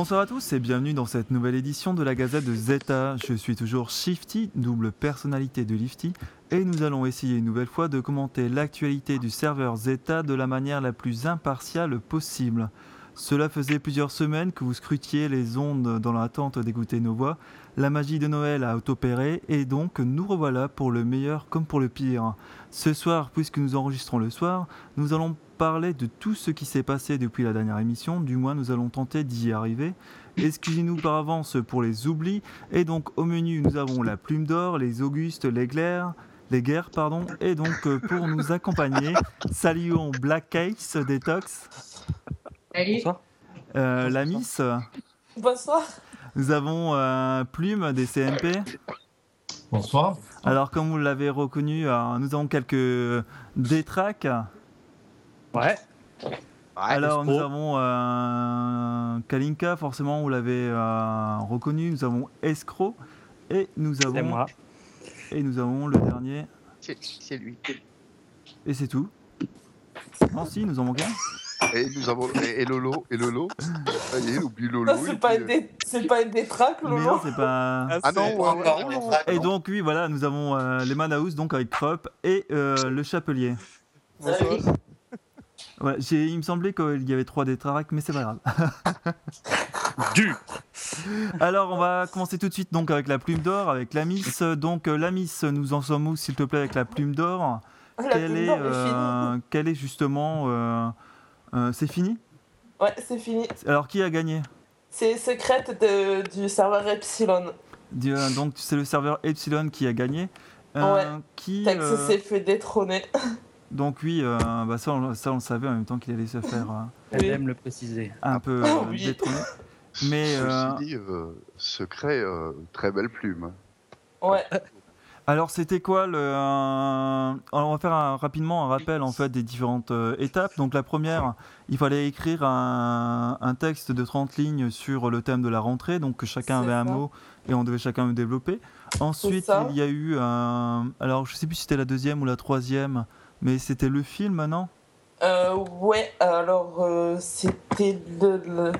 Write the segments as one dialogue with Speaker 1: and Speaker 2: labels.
Speaker 1: Bonsoir à tous et bienvenue dans cette nouvelle édition de la Gazette de Zeta. Je suis toujours Shifty, double personnalité de Lifty, et nous allons essayer une nouvelle fois de commenter l'actualité du serveur Zeta de la manière la plus impartiale possible. Cela faisait plusieurs semaines que vous scrutiez les ondes dans l'attente d'écouter nos voix. La magie de Noël a opéré et donc nous revoilà pour le meilleur comme pour le pire. Ce soir, puisque nous enregistrons le soir, nous allons parler de tout ce qui s'est passé depuis la dernière émission, du moins nous allons tenter d'y arriver. Excusez-nous par avance pour les oublis, et donc au menu nous avons la plume d'or, les Augustes, les glaires, les guerres, pardon, et donc euh, pour nous accompagner, saluons Black Case Detox.
Speaker 2: Salut.
Speaker 1: Euh, la Miss.
Speaker 3: Bonsoir.
Speaker 1: Nous avons euh, Plume des CMP.
Speaker 4: Bonsoir.
Speaker 1: Alors, comme vous l'avez reconnu, euh, nous avons quelques détraques.
Speaker 4: Ouais.
Speaker 1: Alors, nous avons euh, Kalinka, forcément, vous l'avez euh, reconnu. Nous avons Escroc. Et nous
Speaker 4: C'est
Speaker 1: avons,
Speaker 4: moi.
Speaker 1: et nous avons le dernier.
Speaker 5: C'est lui.
Speaker 1: Et c'est tout. Non, si, nous en manquons.
Speaker 5: Et nous avons et, et Lolo et Lolo. Ça y est, il oublie Lolo.
Speaker 3: C'est
Speaker 5: puis,
Speaker 3: pas,
Speaker 5: euh,
Speaker 3: dé- c'est pas une détraque,
Speaker 1: Mais
Speaker 3: Lolo.
Speaker 1: non, c'est pas.
Speaker 5: Ah non, ouais, ouais, ouais.
Speaker 1: Et donc, oui, voilà, nous avons euh, les Manaus, donc avec Crop, et euh, le Chapelier.
Speaker 3: Salut.
Speaker 1: Voilà, j'ai- il me semblait qu'il y avait trois détraques, mais c'est pas grave.
Speaker 4: Du.
Speaker 1: Alors, on va commencer tout de suite donc avec la plume d'or, avec la Miss. Donc, euh, la Miss, nous en sommes où, s'il te plaît, avec la plume d'or? Quelle est,
Speaker 3: est
Speaker 1: euh, quelle est justement. euh, euh, c'est fini?
Speaker 3: Ouais, c'est fini.
Speaker 1: Alors, qui a gagné?
Speaker 3: C'est secrète de- du serveur Epsilon.
Speaker 1: Euh, Donc, c'est le serveur Epsilon qui a gagné. Euh,
Speaker 3: Ouais.
Speaker 1: Qui.
Speaker 3: Tex
Speaker 1: euh,
Speaker 3: s'est fait détrôner.
Speaker 1: donc, oui, euh, bah, ça, on, ça, on le savait en même temps qu'il allait se faire euh,
Speaker 4: Elle aime le préciser.
Speaker 1: un peu
Speaker 3: Oh, oui.
Speaker 1: Mais. euh,
Speaker 5: Ceci dit, euh, secret, euh, très belle plume.
Speaker 3: Ouais.
Speaker 1: Alors c'était quoi le euh, alors, on va faire un- rapidement un rappel en fait des différentes euh, étapes. Donc la première, il fallait écrire un, un texte de 30 lignes sur le thème de la rentrée, donc que chacun avait un
Speaker 3: ça.
Speaker 1: mot et on devait chacun le développer. Ensuite, il y a eu un alors je sais plus si c'était la deuxième ou la troisième, mais c'était le film non?
Speaker 3: Euh, ouais, alors euh, c'était le, le-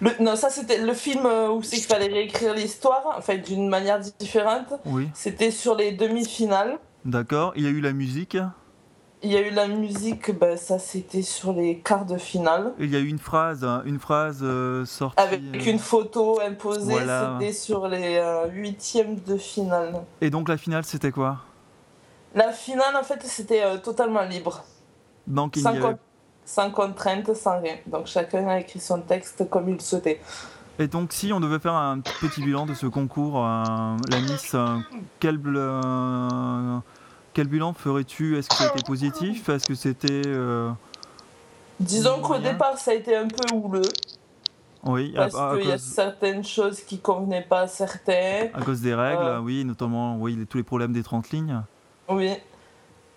Speaker 3: le- Non, ça c'était le film euh, où c'est qu'il fallait réécrire l'histoire, enfin d'une manière différente.
Speaker 1: Oui,
Speaker 3: C'était sur les demi-finales.
Speaker 1: d'accord. Il y a eu la musique?
Speaker 3: Il y a eu la musique, bah, ça c'était sur les quarts de finale.
Speaker 1: Il y a eu une phrase, une phrase euh, sortie.
Speaker 3: Avec
Speaker 1: euh,
Speaker 3: une photo imposée,
Speaker 1: Voilà.
Speaker 3: c'était sur les euh, huitièmes de finale.
Speaker 1: Et donc la finale, c'était quoi?
Speaker 3: La finale, en fait, c'était euh, totalement libre.
Speaker 1: Donc il
Speaker 3: Sans,
Speaker 1: avait
Speaker 3: con- sans contrainte, sans rien. Donc chacun a écrit son texte comme il le souhaitait.
Speaker 1: Et donc, si on devait faire un petit bilan de ce concours, euh, la Miss, euh, quel, euh, quel bilan ferais-tu? Est-ce que ça a été positif? Est-ce que c'était.
Speaker 3: Disons qu'au départ, ça a été un peu houleux.
Speaker 1: Oui,
Speaker 3: Parce qu'il y a certaines choses qui convenaient pas à certains.
Speaker 1: à cause des règles, oui, notamment oui, tous les problèmes des 30 lignes.
Speaker 3: Oui.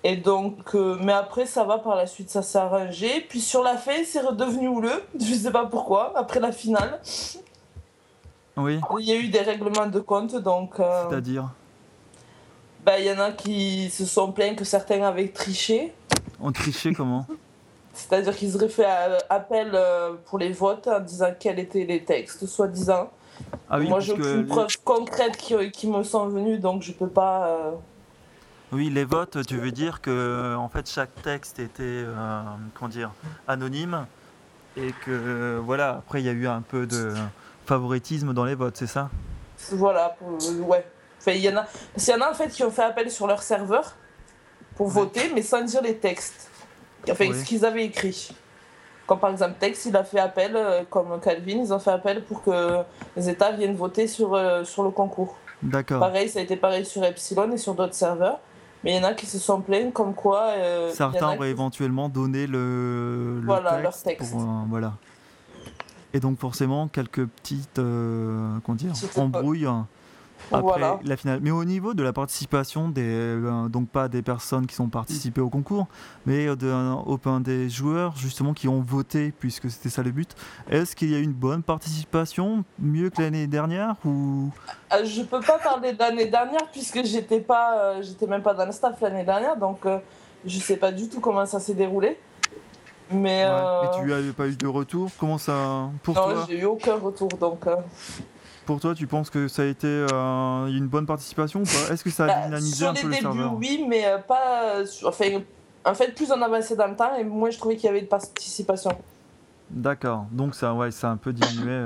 Speaker 3: Et donc, euh, mais après, ça va par la suite, ça s'est arrangé. Puis sur la fin, c'est redevenu houleux. Je sais pas pourquoi. Après la finale,
Speaker 1: Oui,
Speaker 3: il y a eu des règlements de compte. Donc, euh,
Speaker 1: c'est-à-dire
Speaker 3: bah, il y en a qui se sont plaints que certains avaient triché.
Speaker 1: On trichait comment?
Speaker 3: C'est-à-dire qu'ils auraient fait euh, appel pour les votes en disant quels étaient les textes, soi-disant.
Speaker 1: Ah oui,
Speaker 3: Moi, j'ai aucune preuve concrète qui, qui me sont venues, donc je peux pas. euh,
Speaker 1: oui, les votes, tu veux dire que en fait chaque texte était euh, comment dire anonyme et que voilà après il y a eu un peu de favoritisme dans les votes, c'est ça?
Speaker 3: Voilà, pour, euh, ouais. Enfin, il y en a, parce qu'il y en a en fait qui ont fait appel sur leur serveur pour voter, mais sans dire les textes. Enfin,
Speaker 1: Oui.
Speaker 3: ce qu'ils avaient écrit. Comme par exemple, Tex, il a fait appel, euh, comme Calvin, ils ont fait appel pour que les États viennent voter sur, euh, sur le concours.
Speaker 1: D'accord.
Speaker 3: Pareil, ça a été pareil sur Epsilon et sur d'autres serveurs. Mais il y en a qui se sont plaints comme quoi. euh,
Speaker 1: Certains auraient
Speaker 3: qui-
Speaker 1: éventuellement donné le, le
Speaker 3: Voilà, leur
Speaker 1: texte,
Speaker 3: texte.
Speaker 1: pour, euh, voilà. Et donc forcément quelques petites euh, comment dire, embrouilles après
Speaker 3: Voilà.
Speaker 1: la finale. Mais au niveau de la participation des euh, donc pas des personnes qui sont participées au concours, mais euh, de, au- ben, des joueurs justement qui ont voté puisque c'était ça le but. Est-ce qu'il y a eu une bonne participation, mieux que l'année dernière ou?
Speaker 3: Euh, Je peux pas parler de l'année dernière puisque j'étais pas, euh, j'étais même pas dans le staff l'année dernière, donc euh, je sais pas du tout comment ça s'est déroulé. Mais.
Speaker 1: Ouais.
Speaker 3: euh,
Speaker 1: Et tu avais pas eu de retour? Comment ça Pour
Speaker 3: non, j'ai eu aucun retour donc.
Speaker 1: Pour toi, tu penses que ça a été euh, une bonne participation ou pas? Est-ce que ça a
Speaker 3: bah,
Speaker 1: dynamisé
Speaker 3: sur
Speaker 1: un
Speaker 3: les
Speaker 1: peu le serveur?
Speaker 3: oui, mais euh, pas. euh, sur- Enfin, en fait, plus on avançait dans le temps, et moins je trouvais qu'il y avait de participation.
Speaker 1: D'accord, donc ça, ouais, ça a un peu diminué.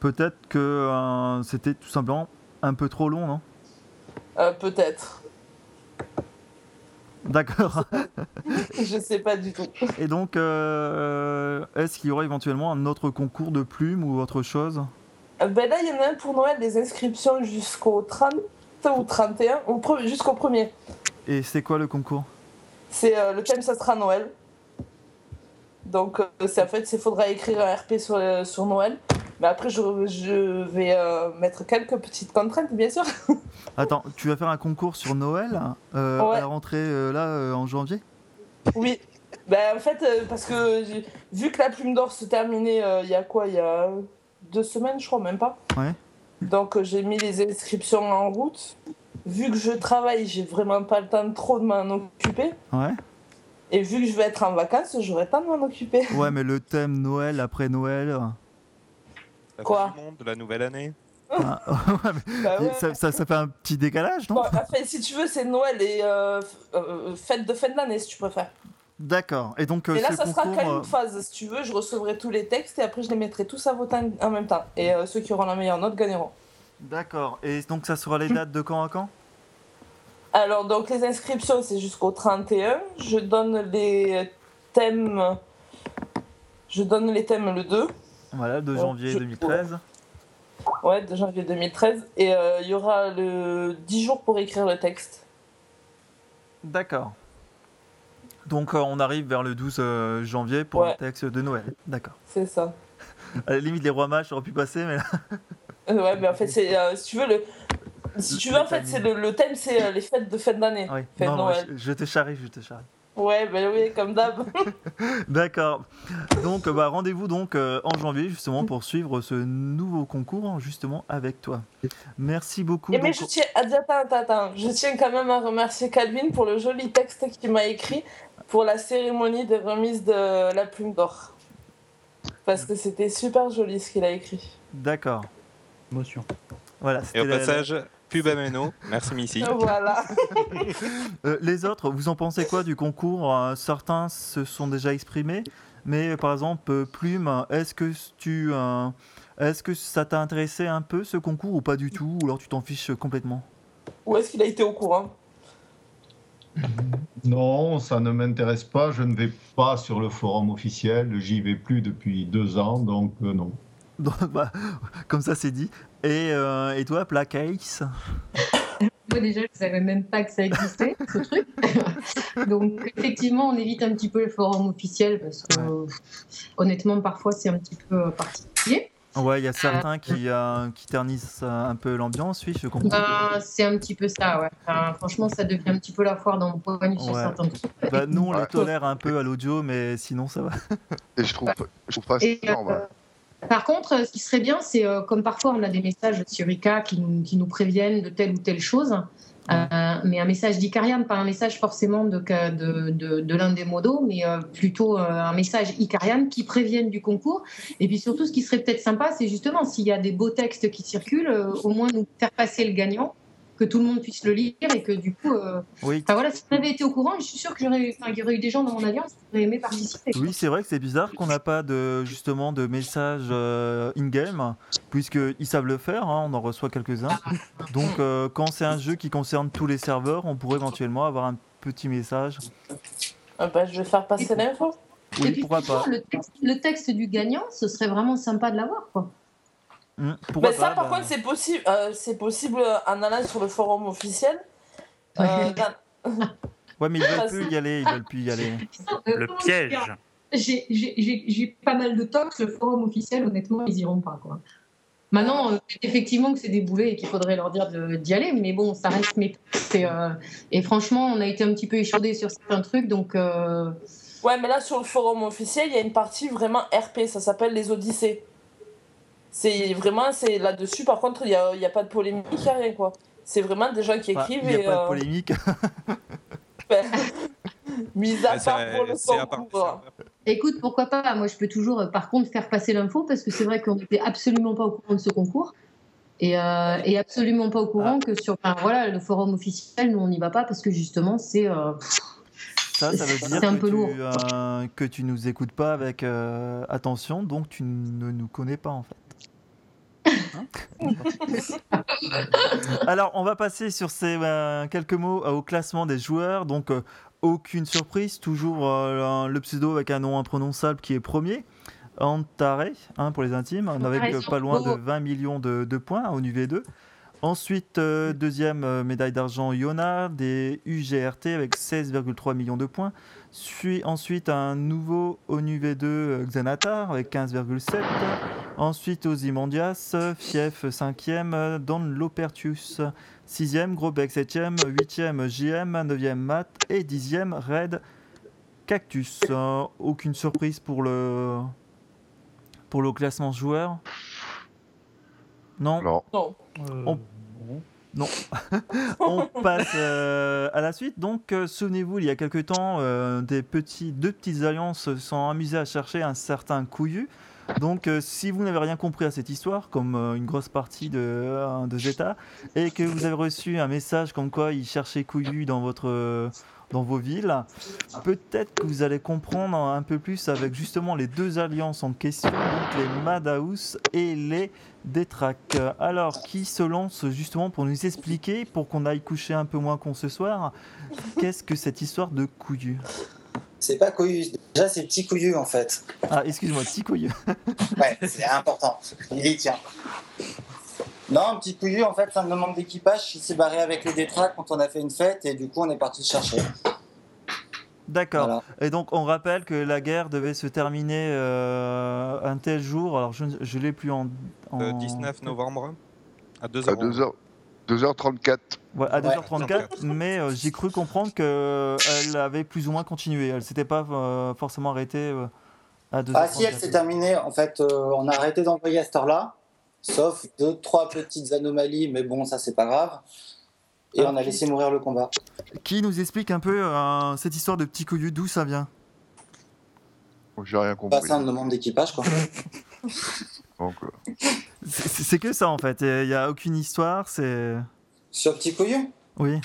Speaker 1: Peut-être que euh, c'était tout simplement un peu trop long, non?
Speaker 3: Euh, Peut-être.
Speaker 1: D'accord.
Speaker 3: je sais pas du tout.
Speaker 1: Et donc, euh, est-ce qu'il y aura éventuellement un autre concours de plumes ou autre chose?
Speaker 3: Ben là, il y en a un pour Noël, des inscriptions jusqu'au 30 ou 31, ou pre- jusqu'au 1er.
Speaker 1: Et c'est quoi le concours?
Speaker 3: C'est euh, le thème, ça sera Noël. Donc, euh, c'est en fait, il faudra écrire un RP sur, euh, sur Noël. Mais après, je, je vais euh, mettre quelques petites contraintes, bien sûr.
Speaker 1: Attends, tu vas faire un concours sur Noël euh,
Speaker 3: Ouais.
Speaker 1: à la rentrée euh, là euh, en janvier?
Speaker 3: Oui. Ben, en fait, euh, parce que vu que la plume d'or se terminait euh, il y a quoi? Il y a deux semaines, je crois, même pas.
Speaker 1: Ouais.
Speaker 3: Donc, euh, j'ai mis les inscriptions en route. Vu que je travaille, j'ai vraiment pas le temps de trop de m'en occuper.
Speaker 1: Ouais.
Speaker 3: Et vu que je vais être en vacances, j'aurai le temps de m'en occuper.
Speaker 1: Ouais, mais le thème Noël après Noël.
Speaker 2: La
Speaker 3: Quoi
Speaker 2: du monde de la nouvelle année.
Speaker 1: ah, ouais,
Speaker 3: Bah ouais.
Speaker 1: ça, ça- ça fait un petit décalage, non?
Speaker 3: Bon, enfin, si tu veux, c'est Noël et euh, euh, fête de fin de l'année, si tu préfères.
Speaker 1: D'accord. Et donc, euh,
Speaker 3: et là,
Speaker 1: ce
Speaker 3: ça sera
Speaker 1: concours,
Speaker 3: quand
Speaker 1: euh,
Speaker 3: une phase. Si tu veux, je recevrai tous les textes et après, je les mettrai tous à voter en- même temps. Et euh, ceux qui auront la meilleure note gagneront.
Speaker 1: D'accord. Et donc, ça sera les dates de quand à quand?
Speaker 3: Alors, donc, les inscriptions, c'est jusqu'au 31. Je donne les thèmes. Je donne les thèmes le 2.
Speaker 1: Voilà, de
Speaker 3: Ouais,
Speaker 1: janvier
Speaker 3: je-
Speaker 1: 2013.
Speaker 3: Ouais, de janvier 2013. Et euh, il y aura le 10 jours pour écrire le texte.
Speaker 1: D'accord. Donc, euh, on arrive vers le 12 euh, janvier pour
Speaker 3: Ouais.
Speaker 1: le texte de Noël. D'accord.
Speaker 3: C'est ça.
Speaker 1: À la limite, les rois mages auraient pu passer, mais là.
Speaker 3: Euh, Ouais, mais en fait, c'est. euh, si tu veux, le. Si tu veux, en fait, c'est le, le thème, c'est les fêtes de fin d'année.
Speaker 1: Oui.
Speaker 3: Fête
Speaker 1: non,
Speaker 3: Noël.
Speaker 1: je, je te charrie, je te charrie.
Speaker 3: Ouais, ben oui, comme d'hab.
Speaker 1: D'accord. Donc, euh, bah, rendez-vous donc euh, en janvier justement pour suivre ce nouveau concours hein, justement avec toi. Merci beaucoup.
Speaker 3: Et mais
Speaker 1: Donc,
Speaker 3: je tiens, attends, attends, attends, je tiens quand même à remercier Calvin pour le joli texte qu'il m'a écrit pour la cérémonie de remise de la plume d'or. Parce que c'était super joli ce qu'il a écrit.
Speaker 1: D'accord.
Speaker 4: Émotion.
Speaker 1: Voilà.
Speaker 2: Et au
Speaker 1: la-
Speaker 2: passage, pub à Meno. Merci Missy.
Speaker 3: Voilà.
Speaker 1: Euh, les autres, vous en pensez quoi du concours? Euh, Certains se sont déjà exprimés, mais par exemple, euh, Plume, est-ce que tu, euh, est-ce que ça t'a intéressé un peu ce concours ou pas du tout, ou alors tu t'en fiches complètement?
Speaker 3: Où est-ce qu'il a été au courant?
Speaker 6: Non, ça ne m'intéresse pas. Je ne vais pas sur le forum officiel. J'y vais plus depuis deux ans, donc euh, non.
Speaker 1: Donc, bah, Comme ça, c'est dit. Et, euh, et toi, Black Ace
Speaker 7: Moi déjà, je savais même pas que ça existait, ce truc. Donc effectivement, on évite un petit peu le forum officiel parce que euh, honnêtement, parfois c'est un petit peu euh, particulier.
Speaker 1: Ouais, il y a certains qui, euh, qui ternissent euh, un peu l'ambiance, oui, je comprends.
Speaker 7: Ben, c'est un petit peu ça, ouais. Enfin, franchement, ça devient un petit peu la foire dans le poigne sur
Speaker 1: Ouais.
Speaker 7: certains trucs.
Speaker 1: Bah, nous, on le
Speaker 5: Ouais.
Speaker 1: tolère un peu à l'audio, mais sinon, ça va.
Speaker 5: Et je trouve, je trouve pas ça normal.
Speaker 7: Par contre, ce qui serait bien, c'est euh, comme parfois on a des messages sur ICA qui nous, préviennent de telle ou telle chose, euh, mais un message d'Icarian, pas un message forcément de, l'un des modos, mais euh, plutôt un message Icarian qui prévienne du concours. Et puis surtout, ce qui serait peut-être sympa, c'est justement s'il y a des beaux textes qui circulent, au moins nous faire passer le gagnant, que tout le monde puisse le lire et que du coup. euh,
Speaker 1: Oui,
Speaker 7: Enfin voilà, si on avait été au courant, je suis sûre qu'il y, aurait- enfin, y aurait eu des gens dans mon alliance qui auraient aimé participer.
Speaker 1: Oui, c'est vrai que c'est bizarre qu'on n'a pas de justement de messages euh, in-game, puisqu'ils savent le faire, hein, on en reçoit quelques-uns. Donc euh, quand c'est un jeu qui concerne tous les serveurs, on pourrait éventuellement avoir un petit message.
Speaker 3: Ah bah, je vais faire passer l'info.
Speaker 1: Oui, pourquoi pas
Speaker 7: le texte, le texte du gagnant, ce serait vraiment sympa de l'avoir. Quoi.
Speaker 1: Pourquoi
Speaker 3: Mais ça,
Speaker 1: pas,
Speaker 3: par
Speaker 1: bah,
Speaker 3: contre, c'est possible, euh, c'est possible en allant sur le forum officiel. Euh,
Speaker 1: Ouais, mais ils veulent plus y aller, ils veulent plus y aller.
Speaker 4: Le piège.
Speaker 7: J'ai- J'ai j'ai- j'ai pas mal de tox, le forum officiel, honnêtement, ils iront pas. Quoi. Maintenant, euh, effectivement, que c'est des boulets et qu'il faudrait leur dire d'y aller, mais bon, ça reste mes. Et, euh, et franchement, on a été un petit peu échaudés sur certains trucs, donc. euh,
Speaker 3: Ouais, mais là, sur le forum officiel, il y a une partie vraiment RP, ça s'appelle les Odyssées. C'est vraiment, c'est là-dessus, par contre, il n'y a, il y a pas de polémique, il n'y a rien, quoi. C'est vraiment des gens qui
Speaker 1: Enfin,
Speaker 3: écrivent
Speaker 1: Il n'y a
Speaker 3: et.
Speaker 1: pas de
Speaker 3: euh,
Speaker 1: polémique.
Speaker 3: ben, mis à part pour le concours.
Speaker 2: serveur.
Speaker 7: Écoute, pourquoi pas Moi, je peux toujours, euh, par contre, faire passer l'info parce que c'est vrai qu'on n'était absolument pas au courant de ce concours. Et, euh, et absolument pas au courant que sur voilà, le forum officiel, nous, on n'y va pas parce que justement, c'est. euh,
Speaker 1: Ça, ça veut
Speaker 7: C'est
Speaker 1: dire
Speaker 7: un
Speaker 1: que,
Speaker 7: peu
Speaker 1: tu,
Speaker 7: lourd.
Speaker 1: euh, que tu nous écoutes pas avec euh, attention, donc tu ne nous connais pas en fait. Hein Alors, on va passer sur ces euh, quelques mots euh, au classement des joueurs. Donc, euh, aucune surprise, toujours le pseudo avec un nom imprononçable qui est premier. Antare, hein, pour les intimes, avec
Speaker 7: Antare
Speaker 1: euh, pas loin de
Speaker 7: Sanko.
Speaker 1: 20 millions de, de points au UV2. Ensuite, euh, deuxième euh, médaille d'argent, Yona, des UGRT avec 16,3 millions de points. Suit ensuite un nouveau ONUV2 euh, Xanatar avec 15,7. Ensuite, Ozymandias, Fief 5e, euh, Don Lopertius 6e, Grobeck 7e, 8e JM, 9e Matt et 10e Red Cactus. Euh, aucune surprise pour le, pour le classement joueur? Non?
Speaker 5: Non.
Speaker 3: Non.
Speaker 4: Euh,
Speaker 1: On-
Speaker 4: bon.
Speaker 1: on passe euh, à la suite. Donc, euh, souvenez-vous, il y a quelques temps, euh, petits, deux petites alliances se sont amusées à chercher un certain Couillu. Donc, euh, si vous n'avez rien compris à cette histoire, comme euh, une grosse partie de, euh, Zeta, et que vous avez reçu un message comme quoi ils cherchaient Couillu dans votre euh, dans vos villes, peut-être que vous allez comprendre un peu plus avec justement les deux alliances en question, donc les Madhouse et les Détrac. Alors, qui se lance justement pour nous expliquer, pour qu'on aille coucher un peu moins con ce soir, qu'est-ce que cette histoire de couillu?
Speaker 8: C'est pas couillu. Déjà, c'est petit couillu en fait.
Speaker 1: Ah, excuse-moi, petit couillu.
Speaker 8: Ouais, c'est important. Il y tient. Non, un petit couillu, en fait, c'est un membre d'équipage qui s'est barré avec les détracs quand on a fait une fête et du coup, on est parti le chercher.
Speaker 1: D'accord.
Speaker 8: Voilà.
Speaker 1: Et donc, on rappelle que la guerre devait se terminer euh, un tel jour. Alors, je ne l'ai plus en. en-
Speaker 2: Le 19 novembre à 2h.
Speaker 5: À 2h, 2h34.
Speaker 1: Ouais, à
Speaker 8: Ouais.
Speaker 1: 2h34, mais euh, j'ai cru comprendre qu'elle avait plus ou moins continué. Elle s'était pas euh, forcément arrêtée euh, à 2h34.
Speaker 8: Ah si, elle s'est terminée. En fait, euh, on a arrêté d'envoyer à cette heure-là, sauf deux, trois petites anomalies, mais bon, ça, c'est pas grave. Et on a laissé mourir le combat.
Speaker 1: Qui nous explique un peu euh, cette histoire de petit couillu, d'où ça vient?
Speaker 5: J'ai rien
Speaker 8: Pas
Speaker 5: compris.
Speaker 8: ça, un membre d'équipage, quoi.
Speaker 5: Euh,
Speaker 1: C'est que ça en fait. Il n'y a aucune histoire, c'est.
Speaker 8: Sur petit couillu
Speaker 1: Oui.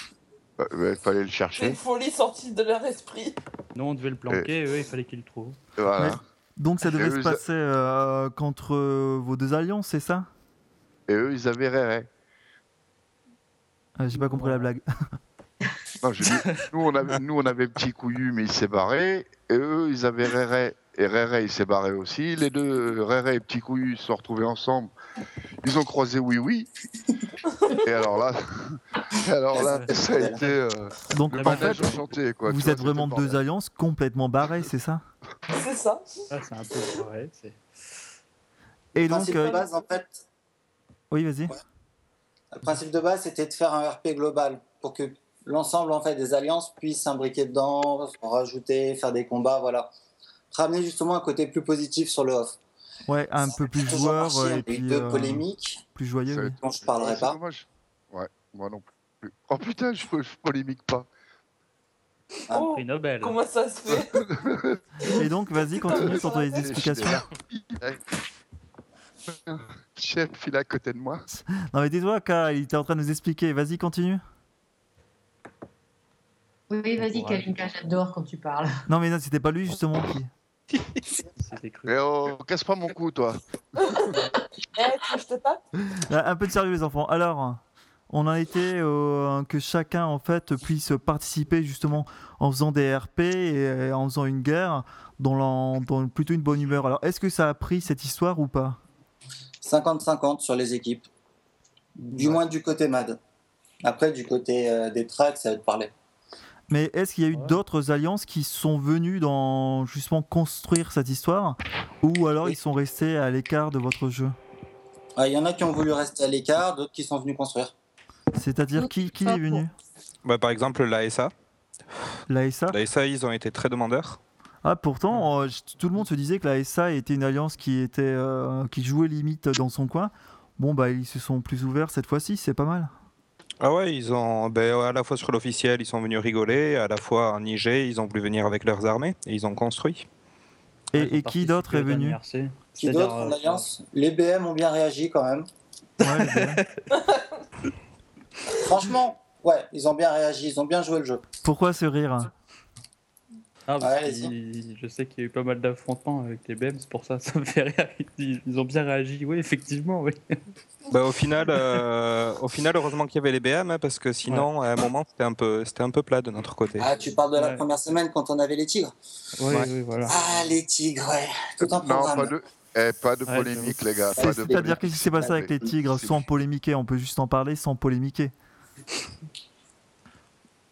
Speaker 5: bah, bah, il fallait le
Speaker 3: C'est
Speaker 5: chercher.
Speaker 3: une folie sortie de leur esprit.
Speaker 4: Non, on devait le planquer, eux, il fallait qu'ils le trouvent.
Speaker 5: Voilà.
Speaker 1: Ouais. Donc ça devait
Speaker 5: Et
Speaker 1: se
Speaker 5: eux,
Speaker 1: passer euh, contre euh, vos deux alliances, c'est ça?
Speaker 5: Et eux, ils avaient Réré.
Speaker 1: Euh, J'ai pas compris la blague.
Speaker 5: Non, je dis, nous, on avait, nous, on avait Petit Couillu, mais il s'est barré. Et eux, ils avaient Réré. Et Réré, il s'est barré aussi. Les deux, Réré et Petit Couillu, se sont retrouvés ensemble. Ils ont croisé Oui Oui. Et alors là, alors là ça a été euh,
Speaker 1: Donc
Speaker 5: le
Speaker 1: en fait,
Speaker 5: manège enchanté. Quoi. Tu
Speaker 1: vous
Speaker 5: vois,
Speaker 1: êtes vraiment deux alliances complètement barrées, c'est ça?
Speaker 3: C'est ça.
Speaker 4: Ah, c'est un peu pareil. c'est-
Speaker 1: Et
Speaker 8: Le
Speaker 1: donc,
Speaker 8: principe
Speaker 1: euh,
Speaker 8: de base, en fait,
Speaker 1: oui, vas-y.
Speaker 8: Le principe de base, c'était de faire un RP global pour que l'ensemble en fait, des alliances puissent s'imbriquer dedans, rajouter, faire des combats, voilà. Ramener justement un côté plus positif sur le off.
Speaker 1: Ouais, un peu plus joueur
Speaker 8: marché,
Speaker 1: euh, et
Speaker 8: eu
Speaker 1: puis
Speaker 8: deux
Speaker 1: euh,
Speaker 8: polémiques
Speaker 1: plus joyeux. Oui.
Speaker 8: dont je parlerai pas.
Speaker 5: dommage. Ouais, moi non plus. Oh putain, je, je polémique pas.
Speaker 8: Ah,
Speaker 3: Oh,
Speaker 4: Prix Nobel.
Speaker 3: comment ça se fait
Speaker 1: Et donc, vas-y, continue sur tes explications.
Speaker 5: Chef, il est à côté de moi.
Speaker 1: Non mais dis-toi, K, il était en train de nous expliquer. Vas-y, continue.
Speaker 7: Oui, vas-y. Kalinka, j'adore quand tu parles.
Speaker 1: Non mais non, c'était pas lui justement qui.
Speaker 4: Cru.
Speaker 5: Eh oh, casse pas mon cou, toi.
Speaker 3: Eh,
Speaker 1: Euh, Un peu de sérieux les enfants. Alors, on a été euh, que chacun en fait puisse participer justement en faisant des RP et euh, en faisant une guerre dans, la- dans plutôt une bonne humeur. Alors, est-ce que ça a pris cette histoire ou pas?
Speaker 8: 50-50 sur les équipes. Du moins du côté MAD. Après, du côté euh, des tracks, ça va te parler.
Speaker 1: Mais est-ce qu'il y a eu
Speaker 4: Ouais.
Speaker 1: d'autres alliances qui sont venues dans justement construire cette histoire? Ou alors
Speaker 8: Oui.
Speaker 1: ils sont restés à l'écart de votre jeu?
Speaker 8: Ah, Il y en a qui ont voulu rester à l'écart, d'autres qui sont venus construire.
Speaker 1: C'est-à-dire qui, qui est venu?
Speaker 2: Bah, par exemple, l'ASA.
Speaker 1: La SA
Speaker 2: L'ASA, ils ont été très demandeurs.
Speaker 1: Ah pourtant, euh, tout le monde se disait que la SA était une alliance qui était euh, qui jouait limite dans son coin. Bon bah ils se sont plus ouverts cette fois-ci, c'est pas mal.
Speaker 2: Ah ouais, ils ont, ben, à la fois sur l'officiel, ils sont venus rigoler, à la fois en IG, ils ont voulu venir avec leurs armées et ils ont construit.
Speaker 1: Et, qui d'autre est venu.
Speaker 8: Qui d'autre en
Speaker 4: euh,
Speaker 8: alliance? Les BM ont bien réagi quand même.
Speaker 1: Ouais,
Speaker 8: Franchement, ouais, ils ont bien réagi, ils ont bien joué le jeu.
Speaker 1: Pourquoi ce rire
Speaker 4: Ah, parce
Speaker 8: Ouais,
Speaker 4: qu'ils- je sais qu'il y a eu pas mal d'affrontements avec les BM, c'est pour ça, ça me fait rire. Ils, ont bien réagi, oui, effectivement, oui.
Speaker 2: Bah, au final, euh, au final, heureusement qu'il y avait les BM, hein, parce que sinon, à un moment, c'était un peu, c'était un peu plat de notre côté.
Speaker 8: Ah, tu parles de la
Speaker 4: Ouais.
Speaker 8: première semaine quand on avait les tigres
Speaker 4: Oui,
Speaker 2: Ouais.
Speaker 4: oui, voilà.
Speaker 8: Ah, les tigres, ouais. Tout un
Speaker 5: Non, pas de, eh, pas de
Speaker 4: Ouais,
Speaker 5: polémique, les gars.
Speaker 1: C'est-à-dire qu'est-ce qui s'est passé avec les tigres sans polémiquer? On peut juste en parler sans polémiquer.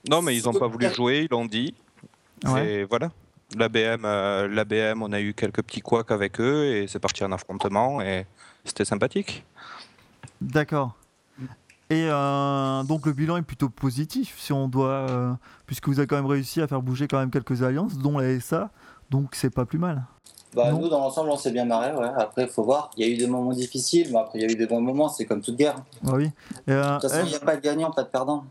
Speaker 2: Non, mais ils n'ont pas voulu jouer, ils l'ont dit.
Speaker 1: Ouais.
Speaker 2: Et voilà. La BM, euh, la BM, on a eu quelques petits couacs avec eux et c'est parti en affrontement et c'était sympathique.
Speaker 1: D'accord. Et euh, donc le bilan est plutôt positif si on doit, euh, puisque vous avez quand même réussi à faire bouger quand même quelques alliances, dont la SA, donc c'est pas plus mal.
Speaker 8: Bah,
Speaker 1: Non.
Speaker 8: nous, dans l'ensemble, on s'est bien marré, ouais. Après, il faut voir. Il y a eu des moments difficiles, mais après, il y a eu des bons moments, c'est comme toute guerre. De
Speaker 1: Ah oui. Et, euh,
Speaker 8: toute façon, il n'y a pas de gagnant, pas de perdant.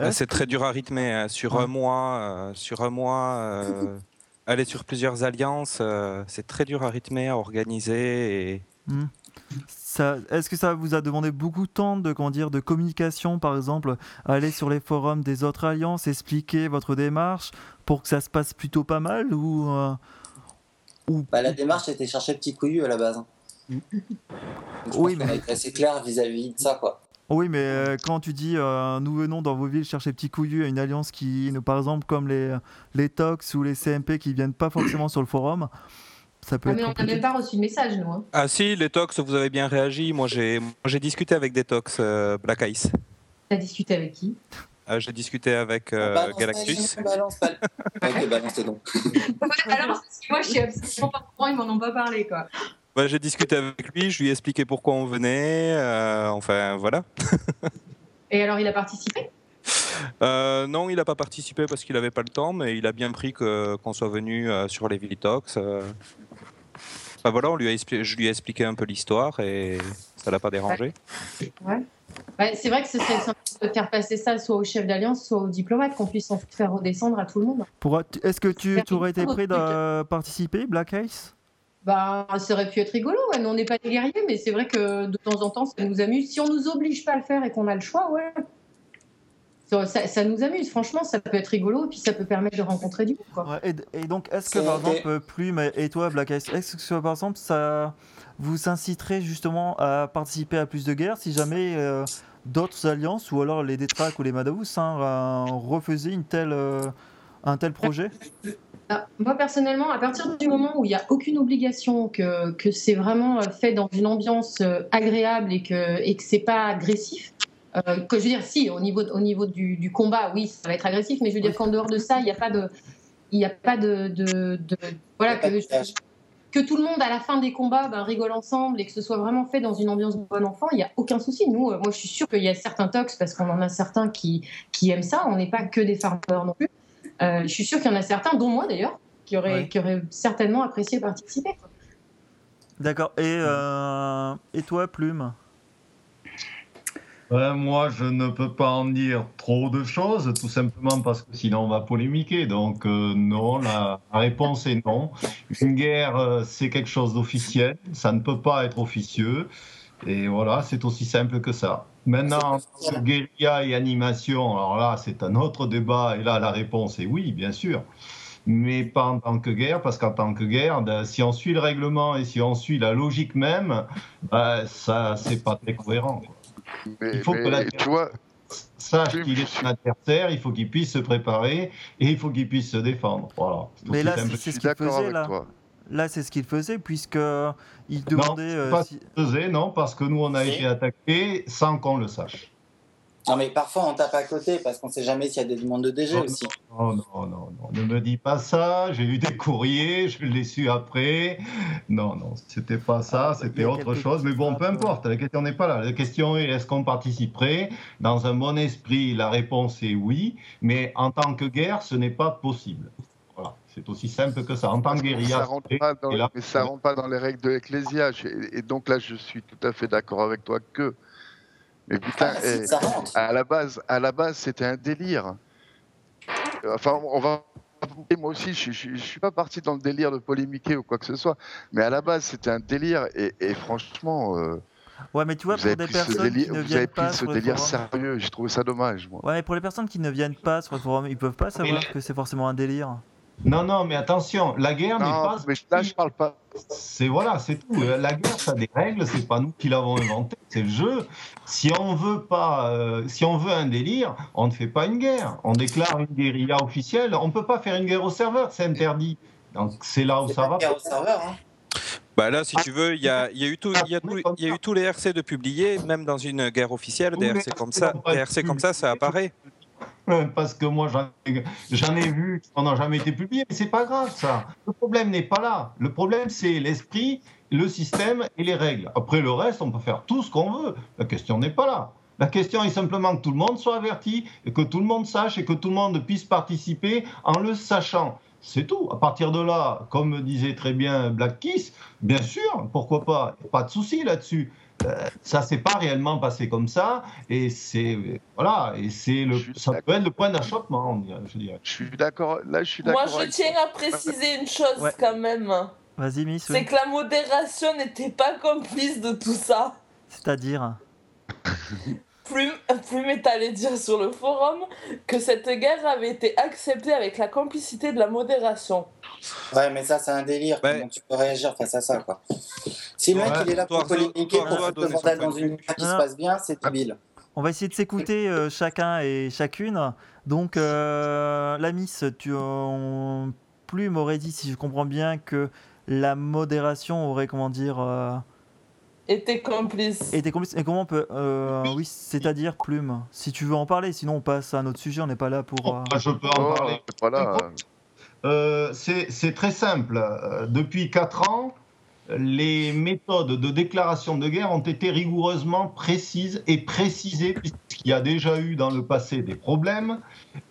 Speaker 2: Euh, C'est très dur à rythmer. hein. Sur
Speaker 1: Ouais.
Speaker 2: un mois, euh, sur un mois, euh, aller sur plusieurs alliances, euh, c'est très dur à rythmer, à organiser. Et...
Speaker 1: ça- Est-ce que ça vous a demandé beaucoup de temps de, comment dire, de communication, par exemple, aller sur les forums des autres alliances, expliquer votre démarche pour que ça se passe plutôt pas mal ou, euh, ou
Speaker 8: Bah, la démarche était chercher petit couillu à la base. hein.
Speaker 1: Mm.
Speaker 8: Donc, je
Speaker 1: Oui,
Speaker 8: pense qu'on
Speaker 1: mais-
Speaker 8: a été assez clair vis-à-vis de ça, quoi.
Speaker 1: Oui, mais euh, quand tu dis euh, nous venons dans vos villes chercher petit couillu à une alliance qui, par exemple, comme les, les Tox ou les CMP qui viennent pas forcément sur le forum, ça peut
Speaker 7: Ah,
Speaker 1: être
Speaker 7: mais on n'a même pas reçu de message, nous. hein.
Speaker 2: Ah si, les tox, vous avez bien réagi. Moi, j'ai, moi, j'ai discuté avec des tox euh, Black Ice.
Speaker 7: T'as discuté avec qui?
Speaker 2: Ah, j'ai discuté avec euh,
Speaker 8: Balance,
Speaker 2: Galactus.
Speaker 8: balance, balance. ok, balancez donc.
Speaker 7: Alors, parce que moi, je suis absolument pas au courant, ils m'en ont pas parlé, quoi.
Speaker 2: Bah, j'ai discuté avec lui, je lui ai expliqué pourquoi on venait. euh, enfin, voilà.
Speaker 7: Et alors, il a participé?
Speaker 2: Euh, non, il n'a pas participé parce qu'il n'avait pas le temps, mais il a bien pris qu'on soit venu euh, sur les Villitox. Euh. Enfin, voilà, on lui a expli- je lui ai expliqué un peu l'histoire et ça l'a pas dérangé.
Speaker 7: Ouais. Ouais, c'est vrai que ce serait sympa de faire passer ça soit au chef d'alliance, soit au diplomate, qu'on puisse en faire redescendre à tout le monde.
Speaker 1: Est-ce que tu, aurais été prêt de participer, Black Ice?
Speaker 7: Bah, ça aurait pu être rigolo. Ouais. Nous, on n'est pas des guerriers, mais c'est vrai que de temps en temps, ça nous amuse. Si on nous oblige pas à le faire et qu'on a le choix, ouais. Ça, ça- ça nous amuse, franchement, ça peut être rigolo et puis ça peut permettre de rencontrer du monde.
Speaker 1: Ouais, et, donc, est-ce que par exemple, Plume et toi, Black Ice, est-ce que par exemple, ça vous inciterait justement à participer à plus de guerres si jamais euh, d'autres alliances ou alors les Détraques ou les Madavus hein, euh, refaisaient une telle, euh, un tel projet?
Speaker 7: Ah, moi, personnellement, à partir du moment où il n'y a aucune obligation, que, que c'est vraiment euh, fait dans une ambiance euh, agréable et que, et que c'est pas agressif, euh, que je veux dire, si, au niveau, au niveau du, combat, oui, ça va être agressif, mais je veux dire qu'en dehors de ça, il n'y a pas de. Il n'y a pas de. de- de- voilà,
Speaker 8: de
Speaker 7: que, que tout le monde, à la fin des combats, ben, rigole ensemble et que ce soit vraiment fait dans une ambiance bon enfant, il n'y a aucun souci. Nous, moi, je suis sûre qu'il y a certains tox, parce qu'on en a certains qui, qui aiment ça. On n'est pas que des farmers non plus. Euh, je suis sûre qu'il y en a certains, dont moi d'ailleurs, qui auraient,
Speaker 1: Ouais.
Speaker 7: qui auraient certainement apprécié participer.
Speaker 1: D'accord. Et, euh, et toi, Plume?
Speaker 6: Moi, je ne peux pas en dire trop de choses, tout simplement parce que sinon on va polémiquer. Donc, euh, non, la, la réponse est non. Une guerre, euh, c'est quelque chose d'officiel, ça ne peut pas être officieux. Et voilà, c'est aussi simple que ça. Maintenant, guérilla et animation, alors là, c'est un autre débat, et là, la réponse est oui, bien sûr. Mais pas en tant que guerre, parce qu'en tant que guerre, ben, si on suit le règlement et si on suit la logique même, ben, ça, c'est pas très cohérent. quoi
Speaker 5: Mais,
Speaker 6: Il faut que la-
Speaker 5: tu vois,
Speaker 6: sache qu'il est un adversaire, il faut qu'il puisse se préparer et il faut qu'il puisse se défendre. Voilà.
Speaker 1: Mais là, c'est ce faisait
Speaker 5: avec
Speaker 1: là.
Speaker 5: toi.
Speaker 1: Là, c'est ce qu'il faisait, puisque il demandait. euh,
Speaker 6: pas
Speaker 1: si-
Speaker 6: faisait, non, parce que nous, on a
Speaker 8: Si.
Speaker 6: été attaqués sans qu'on le sache.
Speaker 8: Non, mais parfois, on tape à côté parce qu'on sait jamais s'il y a des demandes de DG
Speaker 6: Non,
Speaker 8: aussi.
Speaker 6: Non, non, non, non, ne me dis pas ça. J'ai eu des courriers, je l'ai su après. Non, non, c'était pas ça,
Speaker 1: Ah,
Speaker 6: c'était
Speaker 1: a
Speaker 6: autre chose. Mais bon, peu importe, la question n'est pas là. La question est est-ce qu'on participerait? Dans un bon esprit, la réponse est oui, mais en tant que guerre, ce n'est pas possible. C'est aussi simple que ça. En tant que
Speaker 5: Ça
Speaker 6: guérilla,
Speaker 5: rentre pas dans,
Speaker 6: là-
Speaker 5: mais ça rentre pas dans les règles de l'ecclésiage. Et, et donc là, je suis tout à fait d'accord avec toi que. Mais putain,
Speaker 8: Ah,
Speaker 5: eh,
Speaker 8: ça rentre.
Speaker 5: à la base, à la base, c'était un délire. Enfin, on va Et moi aussi, je, je suis pas parti dans le délire de polémiquer ou quoi que ce soit. Mais à la base, c'était un délire. Et, et franchement, euh,
Speaker 1: Ouais, mais tu vois,
Speaker 5: vous
Speaker 1: pour
Speaker 5: avez
Speaker 1: des
Speaker 5: pris ce
Speaker 1: personnes
Speaker 5: délire,
Speaker 1: qui ne viennent pas
Speaker 5: ce
Speaker 1: sur le
Speaker 5: délire
Speaker 1: forum.
Speaker 5: sérieux. J'ai trouvé ça dommage, moi.
Speaker 1: Ouais, mais pour les personnes qui ne viennent pas sur le forum, ils peuvent pas savoir que c'est forcément un délire.
Speaker 6: Non, non, mais attention, la guerre n'est
Speaker 5: Non,
Speaker 6: pas.
Speaker 5: mais là, je parle pas.
Speaker 6: C'est voilà, c'est tout. Euh, La guerre, ça a des règles, c'est pas nous qui l'avons inventé, c'est le jeu. Si on veut pas, euh, si on veut un délire, on ne fait pas une guerre. On déclare une guérilla officielle. On peut pas faire une guerre au serveur, c'est interdit. Donc c'est là où ça
Speaker 8: pas
Speaker 6: va.
Speaker 8: une guerre au serveur. Hein.
Speaker 2: Bah là, si tu veux, il y a, il y a eu tout, il y a tout- il y a eu tous les RC de publiés, même dans une guerre officielle, des RC comme ça, des RC comme ça, ça apparaît.
Speaker 6: Parce que moi, j'en ai, j'en ai vu qui n'ont jamais été publiés, mais c'est pas grave ça. Le problème n'est pas là. Le problème, c'est l'esprit, le système et les règles. Après le reste, on peut faire tout ce qu'on veut. La question n'est pas là. La question est simplement que tout le monde soit averti et que tout le monde sache et que tout le monde puisse participer en le sachant. C'est tout. À partir de là, comme disait très bien Black Kiss, bien sûr, pourquoi pas, pas de souci là-dessus. Euh, ça s'est pas réellement passé comme ça et c'est voilà et c'est le
Speaker 5: Je
Speaker 6: ça peut être le point d'achoppement je dirais.
Speaker 5: Je suis d'accord. Là, je suis
Speaker 3: Moi,
Speaker 5: d'accord.
Speaker 3: je
Speaker 5: avec
Speaker 3: tiens à préciser une chose
Speaker 1: Ouais.
Speaker 3: quand même.
Speaker 1: Vas-y, Miss.
Speaker 3: C'est
Speaker 1: oui.
Speaker 3: que la modération n'était pas complice de tout ça.
Speaker 1: C'est-à-dire?
Speaker 3: Plume, Plume est allé dire sur le forum que cette guerre avait été acceptée avec la complicité de la modération.
Speaker 8: Ouais, mais ça, c'est un délire.
Speaker 2: Ouais.
Speaker 8: Comment tu peux réagir face à ça, quoi? Si le mec,
Speaker 6: Ouais.
Speaker 8: il est là pour polémiquer, pour foutre le bordel dans une guerre qui se passe bien, c'est débile.
Speaker 1: On va essayer de s'écouter euh, chacun et chacune. Donc, euh, la Miss, tu en Plume aurait dit, si je comprends bien, que la modération aurait, comment dire, euh,
Speaker 3: Était complice.
Speaker 1: été complice. Et comment on peut. euh, oui, c'est-à-dire Plume. Si tu veux en parler, sinon on passe à un autre sujet, on n'est pas là pour. euh,
Speaker 6: Moi, je peux en
Speaker 5: Oh,
Speaker 6: parler.
Speaker 5: voilà.
Speaker 6: Euh, c'est c'est très simple. Euh, Depuis quatre ans, les méthodes de déclaration de guerre ont été rigoureusement précises et précisées, puisqu'il y a déjà eu dans le passé des problèmes,